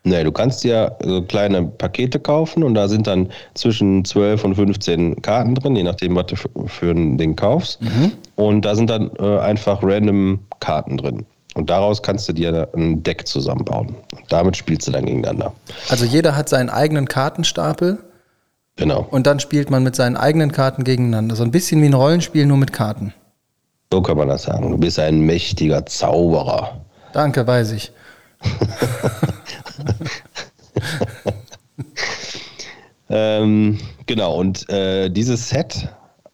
Nee, du kannst dir so kleine Pakete kaufen und da sind dann zwischen 12 und 15 Karten drin, je nachdem, was du für, ein Ding kaufst. Und da sind dann äh, einfach random Karten drin. Und daraus kannst du dir ein Deck zusammenbauen. Und damit spielst du dann gegeneinander. Also jeder hat seinen eigenen Kartenstapel Genau. und dann spielt man mit seinen eigenen Karten gegeneinander. So ein bisschen wie ein Rollenspiel, nur mit Karten. So kann man das sagen. Du bist ein mächtiger Zauberer. Danke, weiß ich. *laughs* *laughs* Ähm, genau, und äh, dieses Set,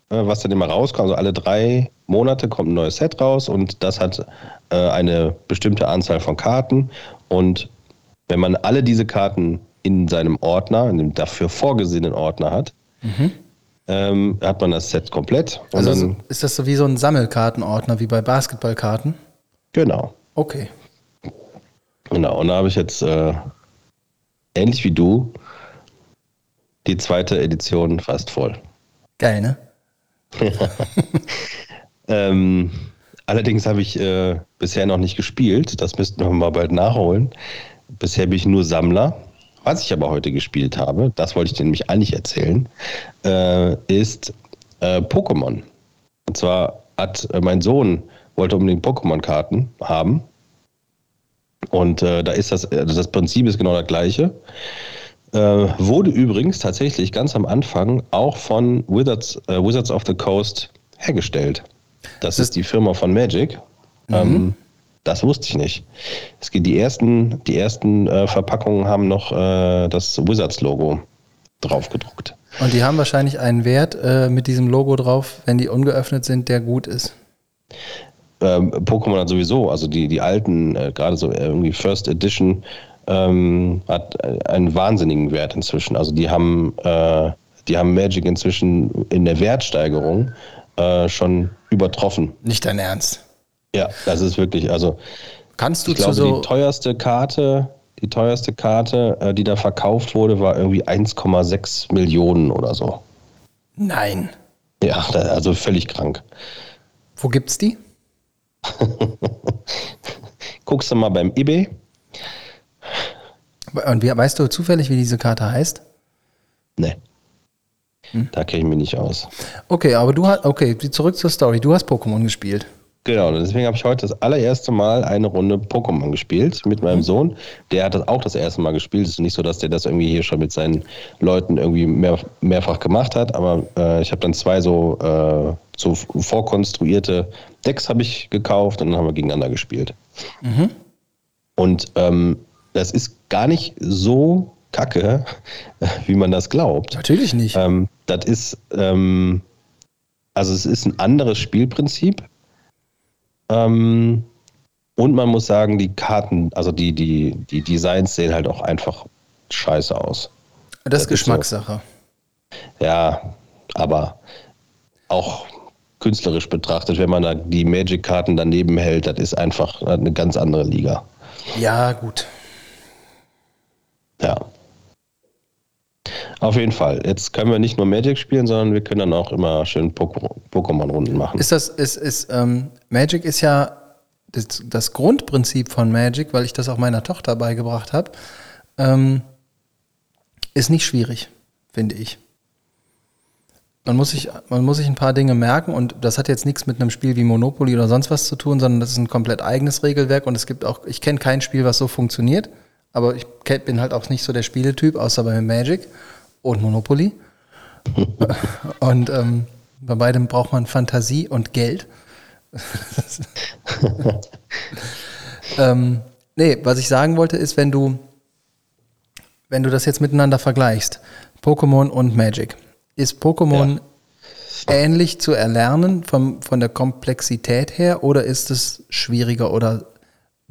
äh, was dann immer rauskommt, also alle drei Monate kommt ein neues Set raus und das hat äh, eine bestimmte Anzahl von Karten. Und wenn man alle diese Karten in seinem Ordner, in dem dafür vorgesehenen Ordner hat, ähm, hat man das Set komplett. Und Also dann, ist das so wie so ein Sammelkartenordner, wie bei Basketballkarten? genau, Okay. Genau. Und da habe ich jetzt äh, ähnlich wie du die zweite Edition fast voll. Geil, ne? *laughs* Ähm, allerdings habe ich äh, bisher noch nicht gespielt. Das müssten wir mal bald nachholen. Bisher bin ich nur Sammler. Was ich aber heute gespielt habe, das wollte ich dir nämlich eigentlich erzählen, äh, ist äh, Pokémon. Und zwar hat äh, mein Sohn wollte unbedingt Pokémon-Karten haben. Und äh, da ist das, also das Prinzip ist genau das gleiche. Äh, wurde übrigens tatsächlich ganz am Anfang auch von Wizards, äh, Wizards of the Coast hergestellt. Das ist die Firma von Magic. Ähm, das wusste ich nicht. Es geht die ersten, die ersten äh, Verpackungen haben noch äh, das Wizards-Logo drauf gedruckt. Und die haben wahrscheinlich einen Wert äh, mit diesem Logo drauf, wenn die ungeöffnet sind, der gut ist. Ähm, Pokémon hat sowieso, also die, die alten, äh, gerade so irgendwie First Edition, ähm, hat äh, einen wahnsinnigen Wert inzwischen. Also die haben, äh, die haben Magic inzwischen in der Wertsteigerung äh, schon übertroffen. Nicht dein Ernst. Ja, das ist wirklich, also Kannst du ich glaube, so. die teuerste Karte, die teuerste Karte, äh, die da verkauft wurde, war irgendwie 1,6 Millionen oder so. Nein. Ja, also völlig krank. Wo gibt's die? *laughs* Guckst du mal beim eBay? Und wie, weißt du zufällig, wie diese Karte heißt? Nee. Hm. Da kenne ich mich nicht aus. Okay, aber du hast. Okay, zurück zur Story. Du hast Pokémon gespielt. Genau, deswegen habe ich heute das allererste Mal eine Runde Pokémon gespielt mit meinem Sohn. Der hat das auch das erste Mal gespielt. Es ist nicht so, dass der das irgendwie hier schon mit seinen Leuten irgendwie mehr, mehrfach gemacht hat, aber äh, ich habe dann zwei so, äh, so vorkonstruierte Decks habe ich gekauft und dann haben wir gegeneinander gespielt. Und ähm, das ist gar nicht so kacke, *laughs* wie man das glaubt. Natürlich nicht. Ähm, das ist, ähm, also es ist ein anderes Spielprinzip. Ähm, und man muss sagen, die Karten, also die, die, die Designs sehen halt auch einfach scheiße aus. das ist ist so. Geschmackssache. Ja, aber auch künstlerisch betrachtet, wenn man da die Magic-Karten daneben hält, das ist einfach eine ganz andere Liga. Ja, gut. Ja. Auf jeden Fall. Jetzt können wir nicht nur Magic spielen, sondern wir können dann auch immer schön Pok- Pokémon-Runden machen. Ist das, ist, ist, ähm, Magic ist ja das, das Grundprinzip von Magic, weil ich das auch meiner Tochter beigebracht habe, ähm, ist nicht schwierig, finde ich. Man muss, sich, man muss sich ein paar Dinge merken und das hat jetzt nichts mit einem Spiel wie Monopoly oder sonst was zu tun, sondern das ist ein komplett eigenes Regelwerk und es gibt auch, ich kenne kein Spiel, was so funktioniert, aber ich bin halt auch nicht so der Spieletyp, außer bei Magic und Monopoly. *laughs* und ähm, bei beidem braucht man Fantasie und Geld. *laughs* ähm, nee, was ich sagen wollte ist, wenn du, wenn du das jetzt miteinander vergleichst, Pokémon und Magic, ist Pokémon ja. ähnlich zu erlernen vom, von der Komplexität her oder ist es schwieriger oder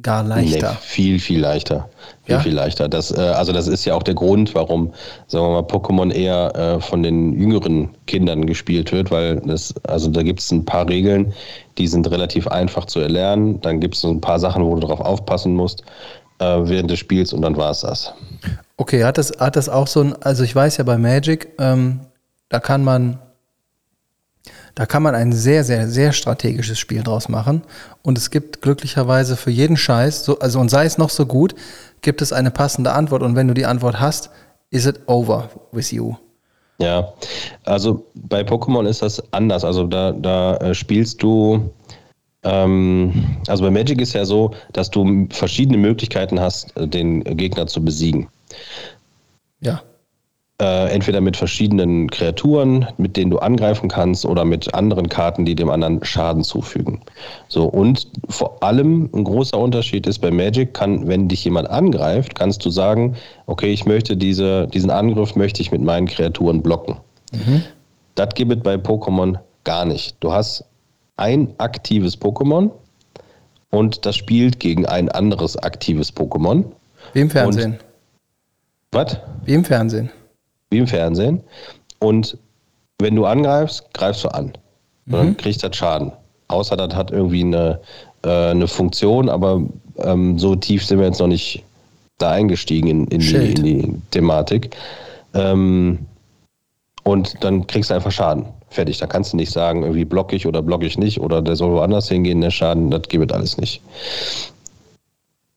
gar leichter? Nee, viel, viel leichter. Viel, ja? viel leichter. Das, äh, also das ist ja auch der Grund, warum, sagen wir mal, Pokémon eher äh, von den jüngeren Kindern gespielt wird, weil das, also da gibt es ein paar Regeln, die sind relativ einfach zu erlernen. Dann gibt es ein paar Sachen, wo du darauf aufpassen musst äh, während des Spiels und dann war es das. Okay, hat das, hat das auch so ein, also ich weiß ja bei Magic, ähm, da kann man, da kann man ein sehr, sehr, sehr strategisches Spiel draus machen. Und es gibt glücklicherweise für jeden Scheiß, so, also und sei es noch so gut, gibt es eine passende Antwort. Und wenn du die Antwort hast, is it over with you. Ja, also bei Pokémon ist das anders. Also da, da äh, spielst du, ähm, also bei Magic ist ja so, dass du verschiedene Möglichkeiten hast, den Gegner zu besiegen. Ja. Äh, entweder mit verschiedenen Kreaturen, mit denen du angreifen kannst, oder mit anderen Karten, die dem anderen Schaden zufügen. So, und vor allem ein großer Unterschied ist bei Magic, kann, wenn dich jemand angreift, kannst du sagen, okay, ich möchte diese, diesen Angriff möchte ich mit meinen Kreaturen blocken. Mhm. Das gibt es bei Pokémon gar nicht. Du hast ein aktives Pokémon und das spielt gegen ein anderes aktives Pokémon. Wie im Fernsehen. Was? Wie im Fernsehen wie im Fernsehen. Und wenn du angreifst, greifst du an. Und dann mhm. kriegst du das Schaden. Außer das hat irgendwie eine, äh, eine Funktion, aber ähm, so tief sind wir jetzt noch nicht da eingestiegen in, in, die, in die, Thematik. Ähm, und dann kriegst du einfach Schaden. Fertig. Da kannst du nicht sagen, irgendwie block ich oder block ich nicht oder der soll woanders hingehen, der Schaden, das gibt es alles nicht.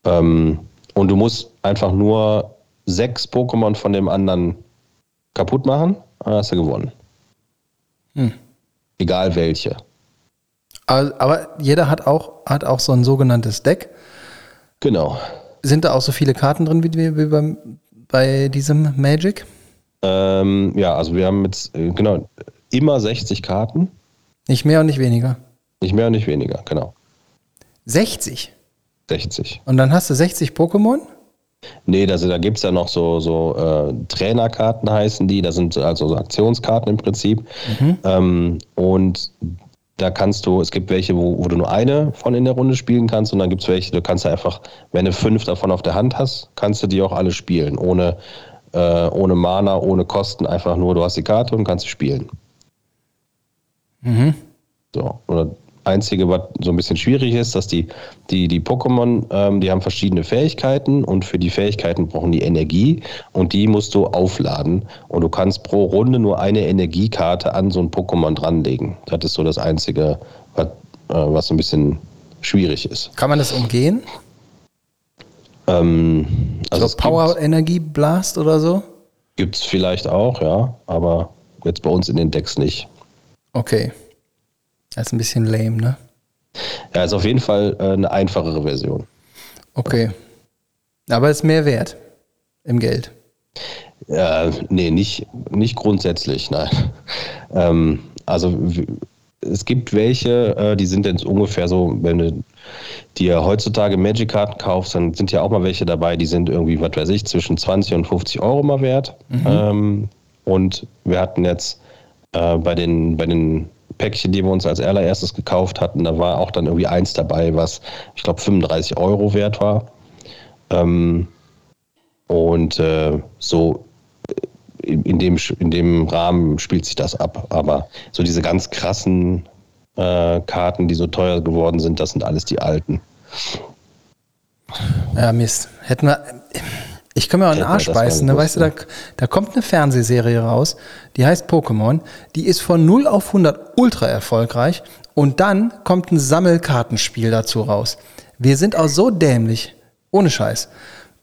Ähm, und du musst einfach nur sechs Pokémon von dem anderen kaputt machen, dann hast du gewonnen. Hm. Egal welche. Aber, jeder hat auch, hat auch so ein sogenanntes Deck. Genau. Sind da auch so viele Karten drin wie, wie beim, bei diesem Magic? Ähm, ja, also wir haben jetzt äh, genau immer 60 Karten. Nicht mehr und nicht weniger. Nicht mehr und nicht weniger, genau. 60? 60. Und dann hast du 60 Pokémon? Nee, das, da gibt es ja noch so, so äh, Trainerkarten heißen die, das sind also so Aktionskarten im Prinzip. Mhm. Ähm, und da kannst du, es gibt welche, wo, wo, du nur eine von in der Runde spielen kannst und dann gibt es welche, du kannst einfach, wenn du fünf davon auf der Hand hast, kannst du die auch alle spielen, ohne, äh, ohne Mana, ohne Kosten, einfach nur, du hast die Karte und kannst sie spielen. Mhm. So, oder Einzige, was so ein bisschen schwierig ist, dass die, die, die Pokémon, ähm, die haben verschiedene Fähigkeiten und für die Fähigkeiten brauchen die Energie und die musst du aufladen. Und du kannst pro Runde nur eine Energiekarte an so ein Pokémon dranlegen. Das ist so das Einzige, was, äh, was so ein bisschen schwierig ist. Kann man das umgehen? Ähm, also so Power Energie Blast oder so? Gibt es vielleicht auch, ja, aber jetzt bei uns in den Decks nicht. Okay. Das ist ein bisschen lame, ne? Ja, ist auf jeden Fall äh, eine einfachere Version. Okay. Aber ist mehr wert im Geld. Ja, nee, nicht, nicht grundsätzlich, nein. *laughs* Ähm, also es gibt welche, äh, die sind jetzt ungefähr so, wenn du dir heutzutage Magic-Karten kaufst, dann sind ja auch mal welche dabei, die sind irgendwie, was weiß ich, zwischen 20 und 50 Euro mal wert. Mhm. Ähm, und wir hatten jetzt äh, bei den, bei den Päckchen, die wir uns als allererstes gekauft hatten, da war auch dann irgendwie eins dabei, was ich glaube 35 Euro wert war. Ähm, und äh, so äh, in dem, in dem Rahmen spielt sich das ab. Aber so diese ganz krassen äh, Karten, die so teuer geworden sind, das sind alles die alten. Ja, Mist. Hätten wir. Ich kann mir auch einen Arsch beißen, ne? weißt du, da, da kommt eine Fernsehserie raus, die heißt Pokémon, die ist von 0 auf 100 ultra erfolgreich Und dann kommt ein Sammelkartenspiel dazu raus. Wir sind auch so dämlich. Ohne Scheiß.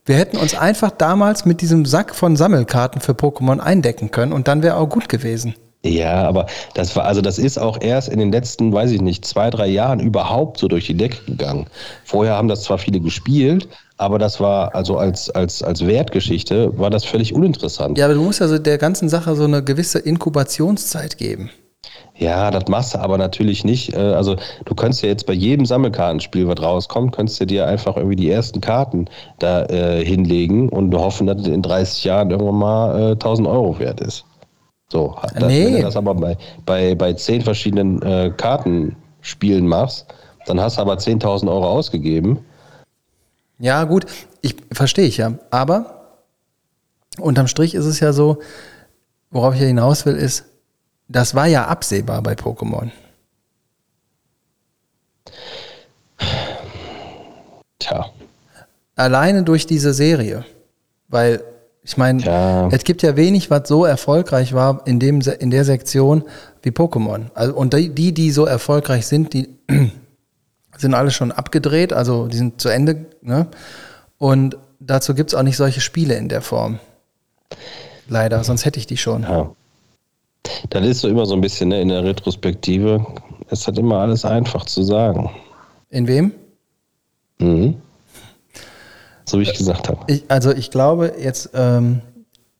Wir hätten uns einfach damals mit diesem Sack von Sammelkarten für Pokémon eindecken können und dann wäre auch gut gewesen. Ja, aber das war, also das ist auch erst in den letzten, weiß ich nicht, zwei, drei Jahren überhaupt so durch die Decke gegangen. Vorher haben das zwar viele gespielt, aber das war also als, als, als Wertgeschichte war das völlig uninteressant. Ja, aber du musst ja so der ganzen Sache so eine gewisse Inkubationszeit geben. Ja, das machst du aber natürlich nicht. Äh, Also du könntest ja jetzt bei jedem Sammelkartenspiel, was rauskommt, könntest du dir einfach irgendwie die ersten Karten da äh, hinlegen und hoffen, dass es in 30 Jahren irgendwann mal äh, 1000 Euro wert ist. So, das, Nee. wenn du das aber bei, bei, bei zehn verschiedenen äh, Kartenspielen machst, dann hast du aber 10.000 Euro ausgegeben. Ja, gut, ich verstehe ich ja. Aber unterm Strich ist es ja so, worauf ich ja hinaus will, ist, das war ja absehbar bei Pokémon. Tja, Alleine durch diese Serie. Weil, ich meine, Ja. es gibt ja wenig, was so erfolgreich war in, dem, in der Sektion wie Pokémon. Also, und die, die so erfolgreich sind, die sind alle schon abgedreht, also die sind zu Ende. Ne? Und dazu gibt es auch nicht solche Spiele in der Form. Leider, sonst hätte ich die schon. ja. Das ist so immer so ein bisschen ne, in der Retrospektive. Es hat immer alles einfach zu sagen. In wem? Mhm. So wie ich gesagt habe. Ich, also ich glaube jetzt, ähm,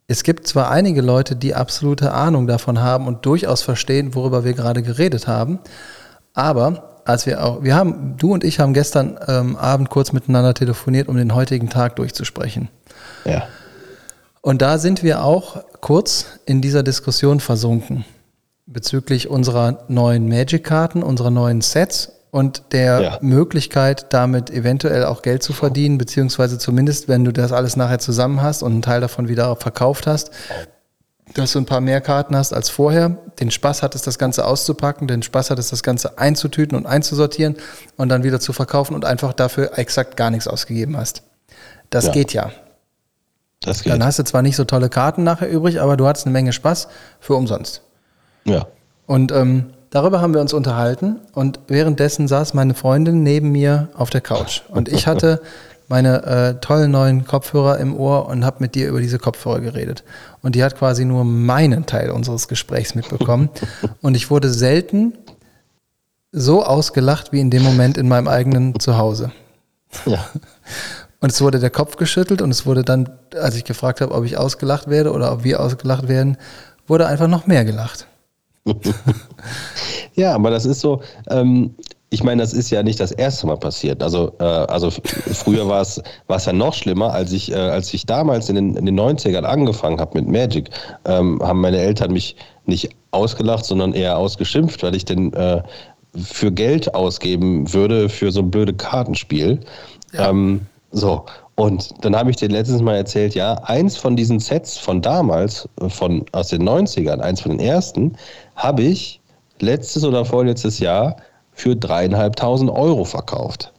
es gibt zwar einige Leute, die absolute Ahnung davon haben und durchaus verstehen, worüber wir gerade geredet haben, aber als wir auch, wir haben, du und ich haben gestern ähm, Abend kurz miteinander telefoniert, um den heutigen Tag durchzusprechen. Ja. Und da sind wir auch kurz in dieser Diskussion versunken bezüglich unserer neuen Magic-Karten, unserer neuen Sets und der Ja. Möglichkeit, damit eventuell auch Geld zu verdienen, beziehungsweise zumindest, wenn du das alles nachher zusammen hast und einen Teil davon wieder verkauft hast, dass du ein paar mehr Karten hast als vorher, den Spaß hattest, das Ganze auszupacken, den Spaß hattest, das Ganze einzutüten und einzusortieren und dann wieder zu verkaufen und einfach dafür exakt gar nichts ausgegeben hast. Das Ja. geht ja. Das geht. Dann hast du zwar nicht so tolle Karten nachher übrig, aber du hattest eine Menge Spaß für umsonst. ja. Und ähm, darüber haben wir uns unterhalten und währenddessen saß meine Freundin neben mir auf der Couch und ich hatte *laughs* meine äh, tollen neuen Kopfhörer im Ohr und habe mit dir über diese Kopfhörer geredet. Und die hat quasi nur meinen Teil unseres Gesprächs mitbekommen. *laughs* und ich wurde selten so ausgelacht wie in dem Moment in meinem eigenen Zuhause. Ja. *laughs* Und es wurde der Kopf geschüttelt und es wurde dann, als ich gefragt habe, ob ich ausgelacht werde oder ob wir ausgelacht werden, wurde einfach noch mehr gelacht. *laughs* Ja, aber das ist so, ähm, ich meine, das ist ja nicht das erste Mal passiert. Also, äh, also früher war es ja noch schlimmer, als ich, äh, als ich damals in den, in den 90ern angefangen habe mit Magic, ähm, haben meine Eltern mich nicht ausgelacht, sondern eher ausgeschimpft, weil ich denn äh, für Geld ausgeben würde für so ein blöde Kartenspiel. Ähm, so. Und dann habe ich dir letztens mal erzählt, ja, eins von diesen Sets von damals, äh, von aus den 90ern, eins von den ersten, habe ich letztes oder vorletztes Jahr für dreieinhalbtausend Euro verkauft.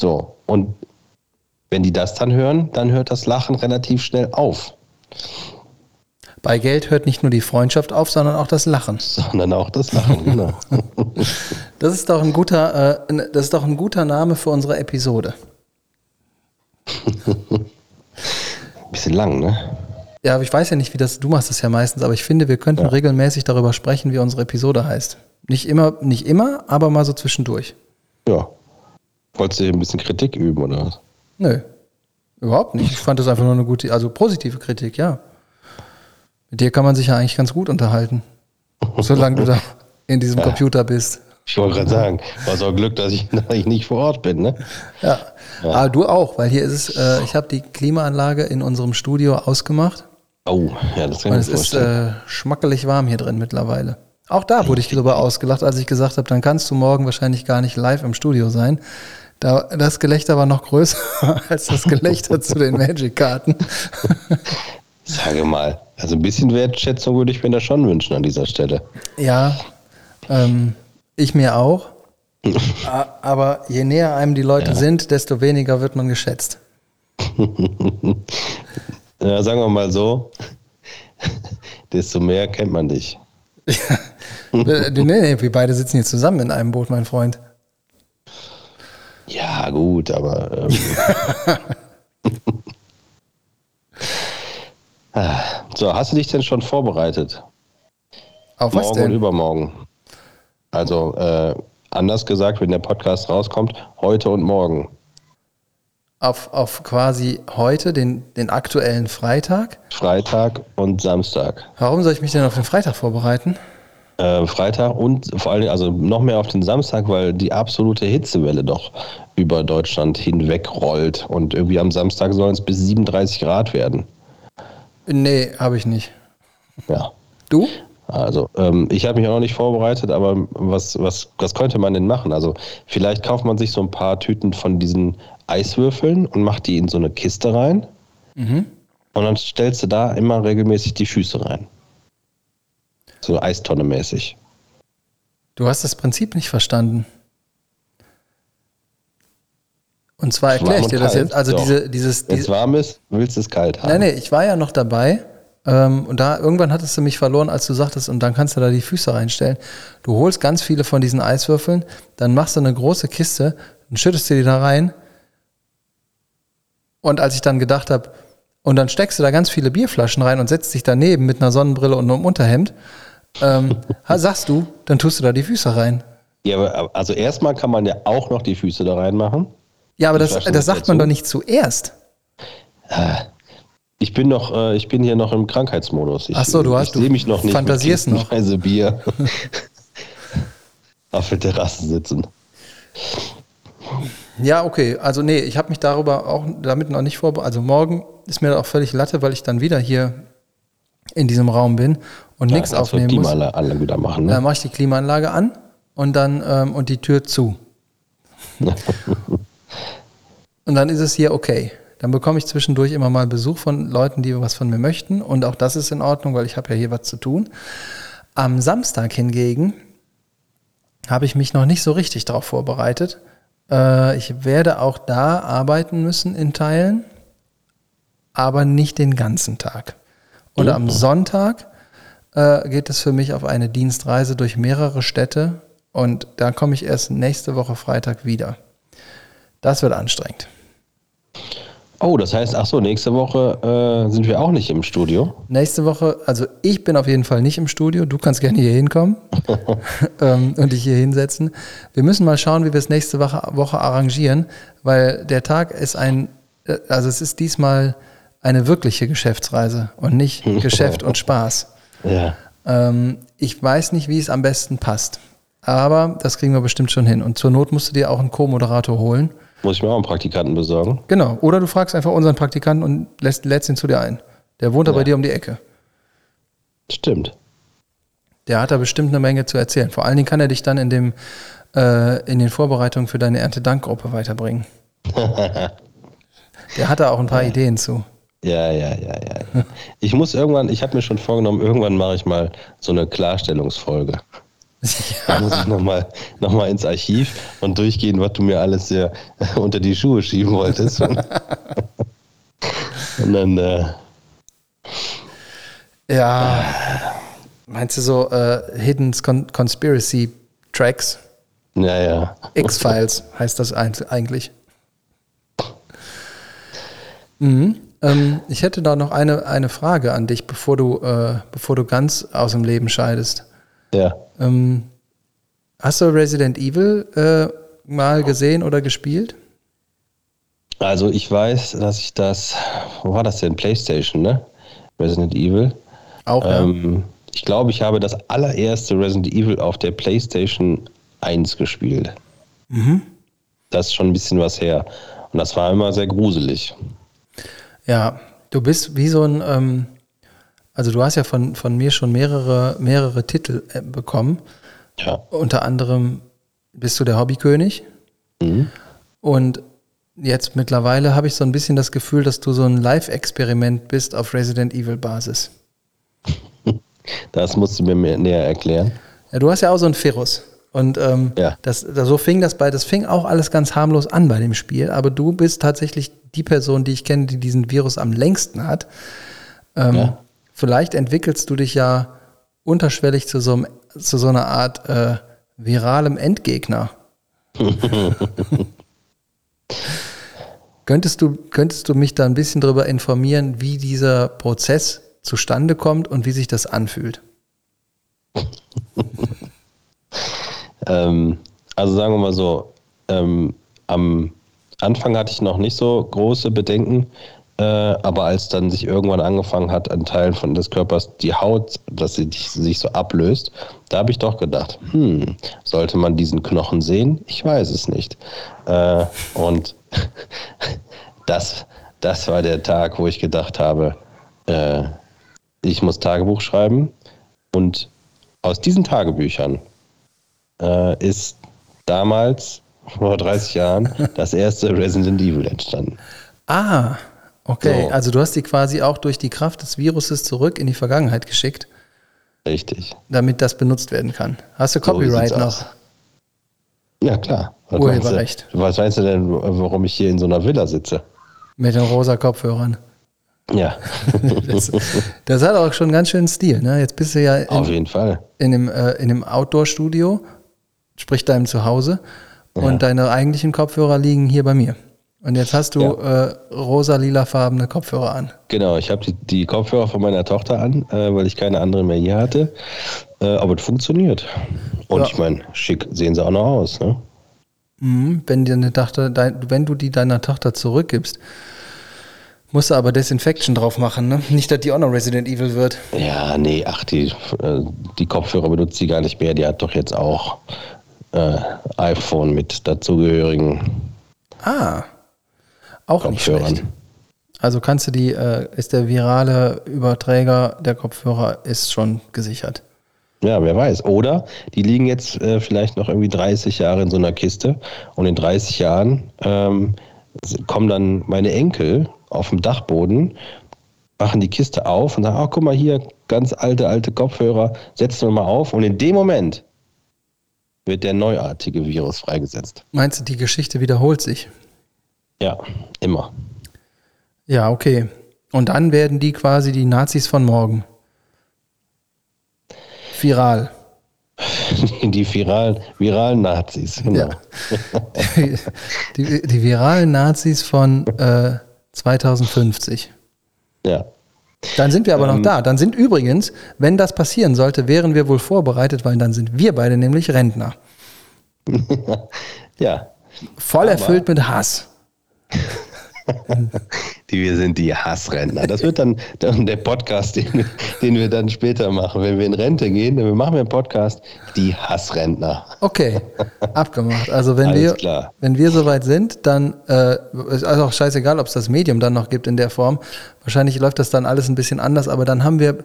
So, und wenn die das dann hören, dann hört das Lachen relativ schnell auf, Bei Geld hört nicht nur die Freundschaft auf, sondern auch das Lachen. *laughs* sondern auch das Lachen, genau. *laughs* Das ist doch ein guter, äh, das ist doch ein guter Name für unsere Episode. *laughs* Bisschen lang, ne? Ja, aber ich weiß ja nicht, wie das, du machst das ja meistens, aber ich finde, wir könnten regelmäßig darüber sprechen, wie unsere Episode heißt. Nicht immer, nicht immer, aber mal so zwischendurch. Ja. Wolltest du hier ein bisschen Kritik üben, oder was? Nö. Überhaupt nicht. Ich fand das einfach nur eine gute, also positive Kritik, ja. Mit dir kann man sich ja eigentlich ganz gut unterhalten. *laughs* Solange du da in diesem Computer bist. Ich wollte gerade sagen, war so Glück, dass ich, *laughs* dass ich nicht vor Ort bin, ne? Ja. Aber du auch, weil hier ist es, äh, ich habe die Klimaanlage in unserem Studio ausgemacht Oh, ja, das kann und ich es mir ist vorstellen. äh, schmackelig warm hier drin mittlerweile. Auch da wurde ich drüber ausgelacht, als ich gesagt habe, dann kannst du morgen wahrscheinlich gar nicht live im Studio sein. Da, das Gelächter war noch größer *laughs* als das Gelächter zu den Magic-Karten. *laughs* Sage mal, also ein bisschen Wertschätzung würde ich mir da schon wünschen an dieser Stelle. Ja, ähm, ich mir auch. Aber je näher einem die Leute sind, desto weniger wird man geschätzt. *laughs* Ja, sagen wir mal so, desto mehr kennt man dich. Äh, nee, nee, wir beide sitzen hier zusammen in einem Boot, mein Freund. Ja, gut, aber. Ähm, *laughs* Ah, so, hast du dich denn schon vorbereitet? Auf was Morgen denn? und übermorgen. Also, äh, anders gesagt, wenn der Podcast rauskommt, heute und morgen. Auf, auf quasi heute, den, den aktuellen Freitag. Freitag und Samstag. Warum soll ich mich denn auf den Freitag vorbereiten? Äh, Freitag und vor allem, also noch mehr auf den Samstag, weil die absolute Hitzewelle doch über Deutschland hinweg rollt. Und irgendwie am Samstag sollen es bis 37 Grad werden. Nee, habe ich nicht. Ja. Du? Also, ähm, ich habe mich auch noch nicht vorbereitet, aber was, was, was könnte man denn machen? Also, vielleicht kauft man sich so ein paar Tüten von diesen Eiswürfeln und macht die in so eine Kiste rein. Und dann stellst du da immer regelmäßig die Füße rein. So Eistonne mäßig. Du hast das Prinzip nicht verstanden. Und zwar erkläre ich dir und das kalt. jetzt. Also diese, dieses, Wenn es warm ist, willst du es kalt haben. Nein, nee, ich war ja noch dabei. Ähm, und da irgendwann hattest du mich verloren, als du sagtest, und dann kannst du da die Füße reinstellen. Du holst ganz viele von diesen Eiswürfeln, dann machst du eine große Kiste, dann schüttest du die da rein. Und als ich dann gedacht habe, und dann steckst du da ganz viele Bierflaschen rein und setzt dich daneben mit einer Sonnenbrille und einem Unterhemd, ähm, sagst du, dann tust du da die Füße rein. Ja, aber also erstmal kann man ja auch noch die Füße da reinmachen. Ja, aber das, das sagt man dazu? doch nicht zuerst. Ich bin noch, äh, ich bin hier noch im Krankheitsmodus. Ich, Ach so, du hast- ich sehe mich noch nicht fantasierst noch. kistenweise Bier *laughs* auf der Terrasse sitzen. Ja, okay. Also nee, ich habe mich darüber auch damit noch nicht vorbereitet. Also morgen ist mir auch völlig Latte, weil ich dann wieder hier in diesem Raum bin und nichts Ja, du aufnehmen muss. alle wieder machen. Dann Ne? mache ich die Klimaanlage an und dann ähm, und die Tür zu. *laughs* und dann ist es hier okay. Dann bekomme ich zwischendurch immer mal Besuch von Leuten, die was von mir möchten. Und auch das ist in Ordnung, weil ich habe ja hier was zu tun. Am Samstag hingegen habe ich mich noch nicht so richtig darauf vorbereitet. Äh, ich werde auch da arbeiten müssen in Teilen, aber nicht den ganzen Tag. Und am Sonntag äh, geht es für mich auf eine Dienstreise durch mehrere Städte und da komme ich erst nächste Woche Freitag wieder. Das wird anstrengend. Oh, das heißt, ach so, nächste Woche äh, sind wir auch nicht im Studio. Nächste Woche, also ich bin auf jeden Fall nicht im Studio. Du kannst gerne hier hinkommen *laughs* *laughs* ähm, und dich hier hinsetzen. Wir müssen mal schauen, wie wir es nächste Woche, Woche arrangieren, weil der Tag ist ein, äh, also es ist diesmal eine wirkliche Geschäftsreise und nicht *laughs* Geschäft und Spaß. Ja. Ähm, ich weiß nicht, wie es am besten passt. Aber das kriegen wir bestimmt schon hin. Und zur Not musst du dir auch einen Co-Moderator holen. Muss ich mir auch einen Praktikanten besorgen. Genau. Oder du fragst einfach unseren Praktikanten und lässt, lädst ihn zu dir ein. Der wohnt da bei Ja. dir um die Ecke. Stimmt. Der hat da bestimmt eine Menge zu erzählen. Vor allen Dingen kann er dich dann in, dem, äh, in den Vorbereitungen für deine Erntedankgruppe weiterbringen. *laughs* Der hat da auch ein paar Ideen zu. Ja, ja, ja, ja. Ich muss irgendwann, ich habe mir schon vorgenommen, irgendwann mache ich mal so eine Klarstellungsfolge. Da muss ich nochmal noch mal ins Archiv und durchgehen, was du mir alles hier unter die Schuhe schieben wolltest. Und, *laughs* dann, äh, Ja. Meinst du so äh, Hidden Con Conspiracy Tracks? ja, ja. X-Files heißt das eigentlich. Mhm. Ähm, ich hätte da noch eine, eine Frage an dich, bevor du, äh, bevor du ganz aus dem Leben scheidest. Ja. Ähm, hast du Resident Evil äh, mal gesehen oder gespielt? Also ich weiß, dass ich das, wo war das denn? PlayStation, ne? Resident Evil. Auch, ja. Ähm, ich glaube, ich habe das allererste Resident Evil auf der PlayStation 1 gespielt. Das ist schon ein bisschen was her. Und das war immer sehr gruselig. Ja, du bist wie so ein, ähm, also du hast ja von, von mir schon mehrere, mehrere Titel äh, bekommen. Ja. Unter anderem bist du der Hobbykönig. Und jetzt mittlerweile habe ich so ein bisschen das Gefühl, dass du so ein Live-Experiment bist auf Resident Evil-Basis. *laughs* Das musst du mir näher erklären. Ja, du hast ja auch so einen Ferus. Und ähm, Ja. das, das, so fing das bei, das fing auch alles ganz harmlos an bei dem Spiel, aber du bist tatsächlich die Person, die ich kenne, die diesen Virus am längsten hat. Ähm, Ja. Vielleicht entwickelst du dich ja unterschwellig zu so einem zu so einer Art äh, viralem Endgegner. *laughs* könntest, du, könntest du mich da ein bisschen darüber informieren, wie dieser Prozess zustande kommt und wie sich das anfühlt? *laughs* Ähm, also sagen wir mal so, ähm, am Anfang hatte ich noch nicht so große Bedenken, äh, aber als dann sich irgendwann angefangen hat, an Teilen von des Körpers die Haut, dass sie sich so ablöst, da habe ich doch gedacht, hm, sollte man diesen Knochen sehen? Ich weiß es nicht. Äh, und *laughs* das, das war der Tag, wo ich gedacht habe, äh, ich muss Tagebuch schreiben und aus diesen Tagebüchern äh, ist damals, vor 30 Jahren, *laughs* das erste Resident Evil entstanden. Ah, okay. So. Also du hast die quasi auch durch die Kraft des Viruses zurück in die Vergangenheit geschickt, Richtig. damit das benutzt werden kann. Hast du So Copyright sieht's noch? aus. Ja, klar. Was Urheberrecht. meinst du- Was meinst du denn, warum ich hier in so einer Villa sitze? Mit den rosa Kopfhörern. Ja, *laughs* Das, das hat auch schon ganz schön Stil. Ne? Jetzt bist du ja auf in, jeden Fall. in dem, äh, in dem Outdoor-Studio, sprich deinem Zuhause, und deine eigentlichen Kopfhörer liegen hier bei mir. Und jetzt hast du äh, rosa-lilafarbene Kopfhörer an. Genau, ich habe die, die Kopfhörer von meiner Tochter an, äh, weil ich keine anderen mehr hier hatte. Äh, aber es funktioniert. Und Ja. ich meine, schick sehen sie auch noch aus. Ne? Mhm, wenn, dir eine Tochter, dein, wenn du die deiner Tochter zurückgibst, musst du aber Desinfection drauf machen, ne? Nicht, dass die auch noch Resident Evil wird. Ja, nee, ach, die, äh, die Kopfhörer benutzt sie gar nicht mehr. Die hat doch jetzt auch äh, iPhone mit dazugehörigen Ah, auch nicht Kopfhörern. schlecht. Also kannst du die, äh, ist der virale Überträger der Kopfhörer ist schon gesichert. Ja, wer weiß. Oder die liegen jetzt äh, vielleicht noch irgendwie 30 Jahre in so einer Kiste und in 30 Jahren ähm, kommen dann meine Enkel auf dem Dachboden, machen die Kiste auf und sagen, oh, guck mal hier, ganz alte, alte Kopfhörer, setzen wir mal auf und in dem Moment wird der neuartige Virus freigesetzt. Meinst du, die Geschichte wiederholt sich? Ja, immer. Ja, okay. Und dann werden die quasi die Nazis von morgen. Viral. *laughs* Die viralen, viralen Nazis, genau. Ja. *laughs* Die, die, die viralen Nazis von äh, 2050. Ja. Dann sind wir aber Ähm. noch da. Dann sind übrigens, wenn das passieren sollte, wären wir wohl vorbereitet, weil dann sind wir beide nämlich Rentner. *laughs* Ja. Voll erfüllt mit Hass. *laughs* Die, wir sind die Hassrentner. Das wird dann, dann der Podcast, den, wir- den wir dann später machen. Wenn wir in Rente gehen, dann machen wir einen Podcast, die Hassrentner. Okay, *laughs* abgemacht. Also wenn Alles wir, klar. wenn wir soweit sind, dann äh, ist also auch scheißegal, ob es das Medium dann noch gibt in der Form. Wahrscheinlich läuft das dann alles ein bisschen anders, aber dann haben wir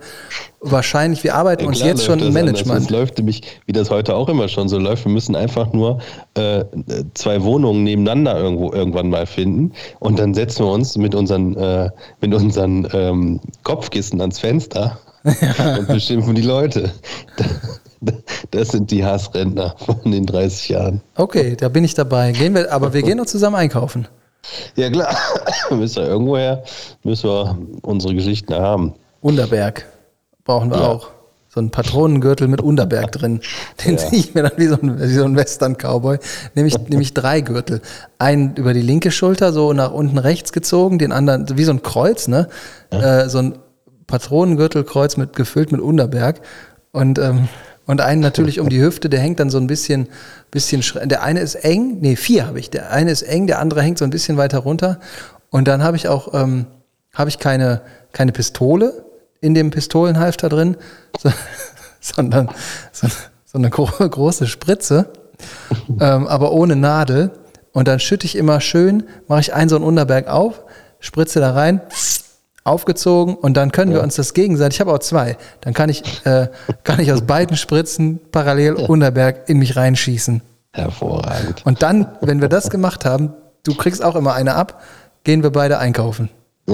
wahrscheinlich, wir arbeiten Ja, uns jetzt schon das im anders. Management. Es läuft nämlich, wie das heute auch immer schon so läuft. Wir müssen einfach nur äh, zwei Wohnungen nebeneinander irgendwo irgendwann mal finden und dann setzen wir uns mit unseren, äh, mit unseren ähm, Kopfkissen ans Fenster *laughs* und beschimpfen die Leute. *laughs* Das sind die Hassrentner von den 30 Jahren. Okay, da bin ich dabei. Gehen wir, aber wir gehen noch zusammen einkaufen. Ja klar, *laughs* müssen wir irgendwoher, müssen wir unsere Geschichten haben. Unterberg brauchen wir Ja. auch. So einen Patronengürtel mit Unterberg drin. *laughs* Den Ja. ziehe ich mir dann wie so ein, wie so ein Western-Cowboy. Nämlich, nämlich drei Gürtel. Einen über die linke Schulter, so nach unten rechts gezogen, den anderen, wie so ein Kreuz, ne? Äh, so ein Patronengürtelkreuz mit, gefüllt mit Unterberg. Und, ähm, und einen natürlich um die *laughs* Hüfte, der hängt dann so ein bisschen, bisschen. Der eine ist eng, nee, vier habe ich. Der eine ist eng, der andere hängt so ein bisschen weiter runter. Und dann habe ich auch, ähm, habe ich keine, keine Pistole in dem Pistolenhalfter drin, so, *laughs* sondern so, so eine gro große Spritze, ähm, aber ohne Nadel. Und dann schütte ich immer schön, mache ich einen so einen Unterberg auf, spritze da rein, aufgezogen und dann können wir uns das gegenseitig, ich habe auch zwei, dann kann ich, äh, kann ich aus beiden Spritzen parallel Unterberg in mich reinschießen. Hervorragend. Und dann, wenn wir das gemacht haben, du kriegst auch immer eine ab, gehen wir beide einkaufen. *laughs*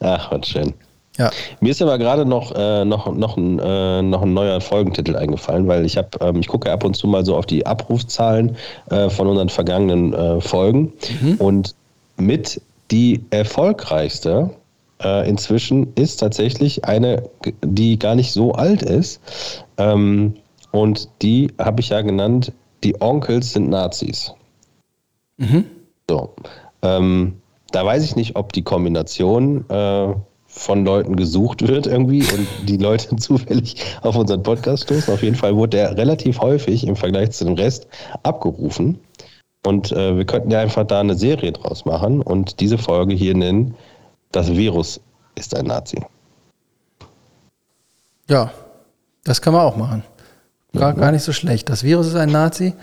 Ach, was schön. Ja. Mir ist aber gerade noch, äh, noch, noch, ein, äh, noch ein neuer Folgentitel eingefallen, weil ich habe, ähm, ich gucke ab und zu mal so auf die Abrufzahlen äh, von unseren vergangenen äh, Folgen und mit die erfolgreichste äh, inzwischen ist tatsächlich eine, die gar nicht so alt ist. Ähm, und die habe ich ja genannt, die Onkels sind Nazis. So. Ähm, da weiß ich nicht, ob die Kombination äh, von Leuten gesucht wird irgendwie und die Leute *laughs* zufällig auf unseren Podcast stoßen. Auf jeden Fall wurde der relativ häufig im Vergleich zu dem Rest abgerufen. Und äh, wir könnten ja einfach da eine Serie draus machen und diese Folge hier nennen, das Virus ist ein Nazi. Ja, das kann man auch machen. Gar, gar nicht so schlecht. Das Virus ist ein Nazi.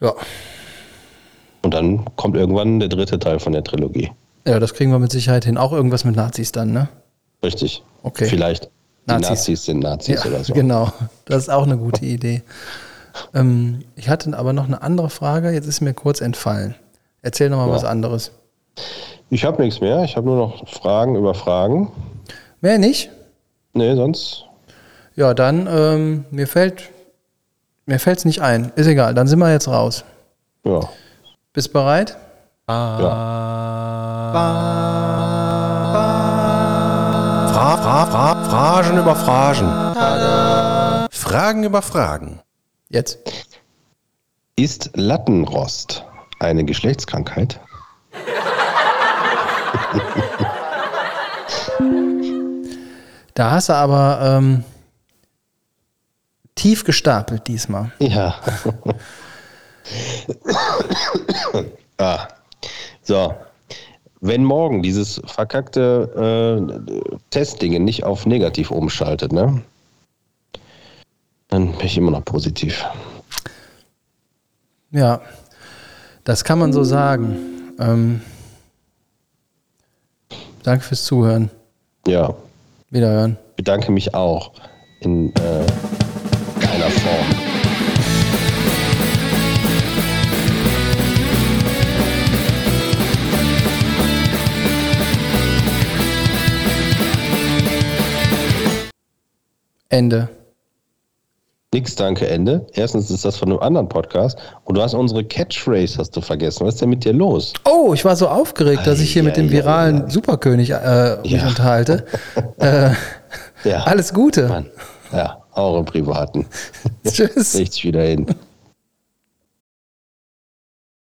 Ja, Und dann kommt irgendwann der dritte Teil von der Trilogie. ja, das kriegen wir mit Sicherheit hin. Auch irgendwas mit Nazis dann, ne? Richtig. Okay. Vielleicht. Die Nazis. Nazis, sind Nazis Ja, oder so. *laughs* genau. Das ist auch eine gute Idee. Ähm, ich hatte aber noch eine andere Frage. Jetzt ist mir kurz entfallen. Erzähl noch mal Ja. was anderes. Ich habe nichts mehr. Ich habe nur noch Fragen über Fragen. Mehr nicht? Nee, sonst. Ja, dann ähm, mir fällt mir fällt's nicht ein. Ist egal. Dann sind wir jetzt raus. Ja. Bist bereit? Fra, fra, fra, Fragen über Fragen. Fragen über Fragen. Jetzt. Ist Lattenrost eine Geschlechtskrankheit? *laughs* Da hast du aber ähm, tief gestapelt diesmal. Ja. *laughs* ah. So. Wenn morgen dieses verkackte äh, Testding nicht auf negativ umschaltet, ne? Dann bin ich immer noch positiv. Ja, das kann man so sagen. Ähm, danke fürs Zuhören. Ja. Wiederhören. Bedanke mich auch in äh, geiler Form. Ende. Nix, danke, Ende. Erstens ist das von einem anderen Podcast und du hast unsere Catchphrase hast du vergessen. Was ist denn mit dir los? Oh, ich war so aufgeregt, dass ich hier mit dem viralen ei. Superkönig äh, mich Ja. unterhalte. *laughs* äh, Ja. alles Gute. Mann. Ja, auch im Privaten. *laughs* Tschüss. Nichts wieder hin.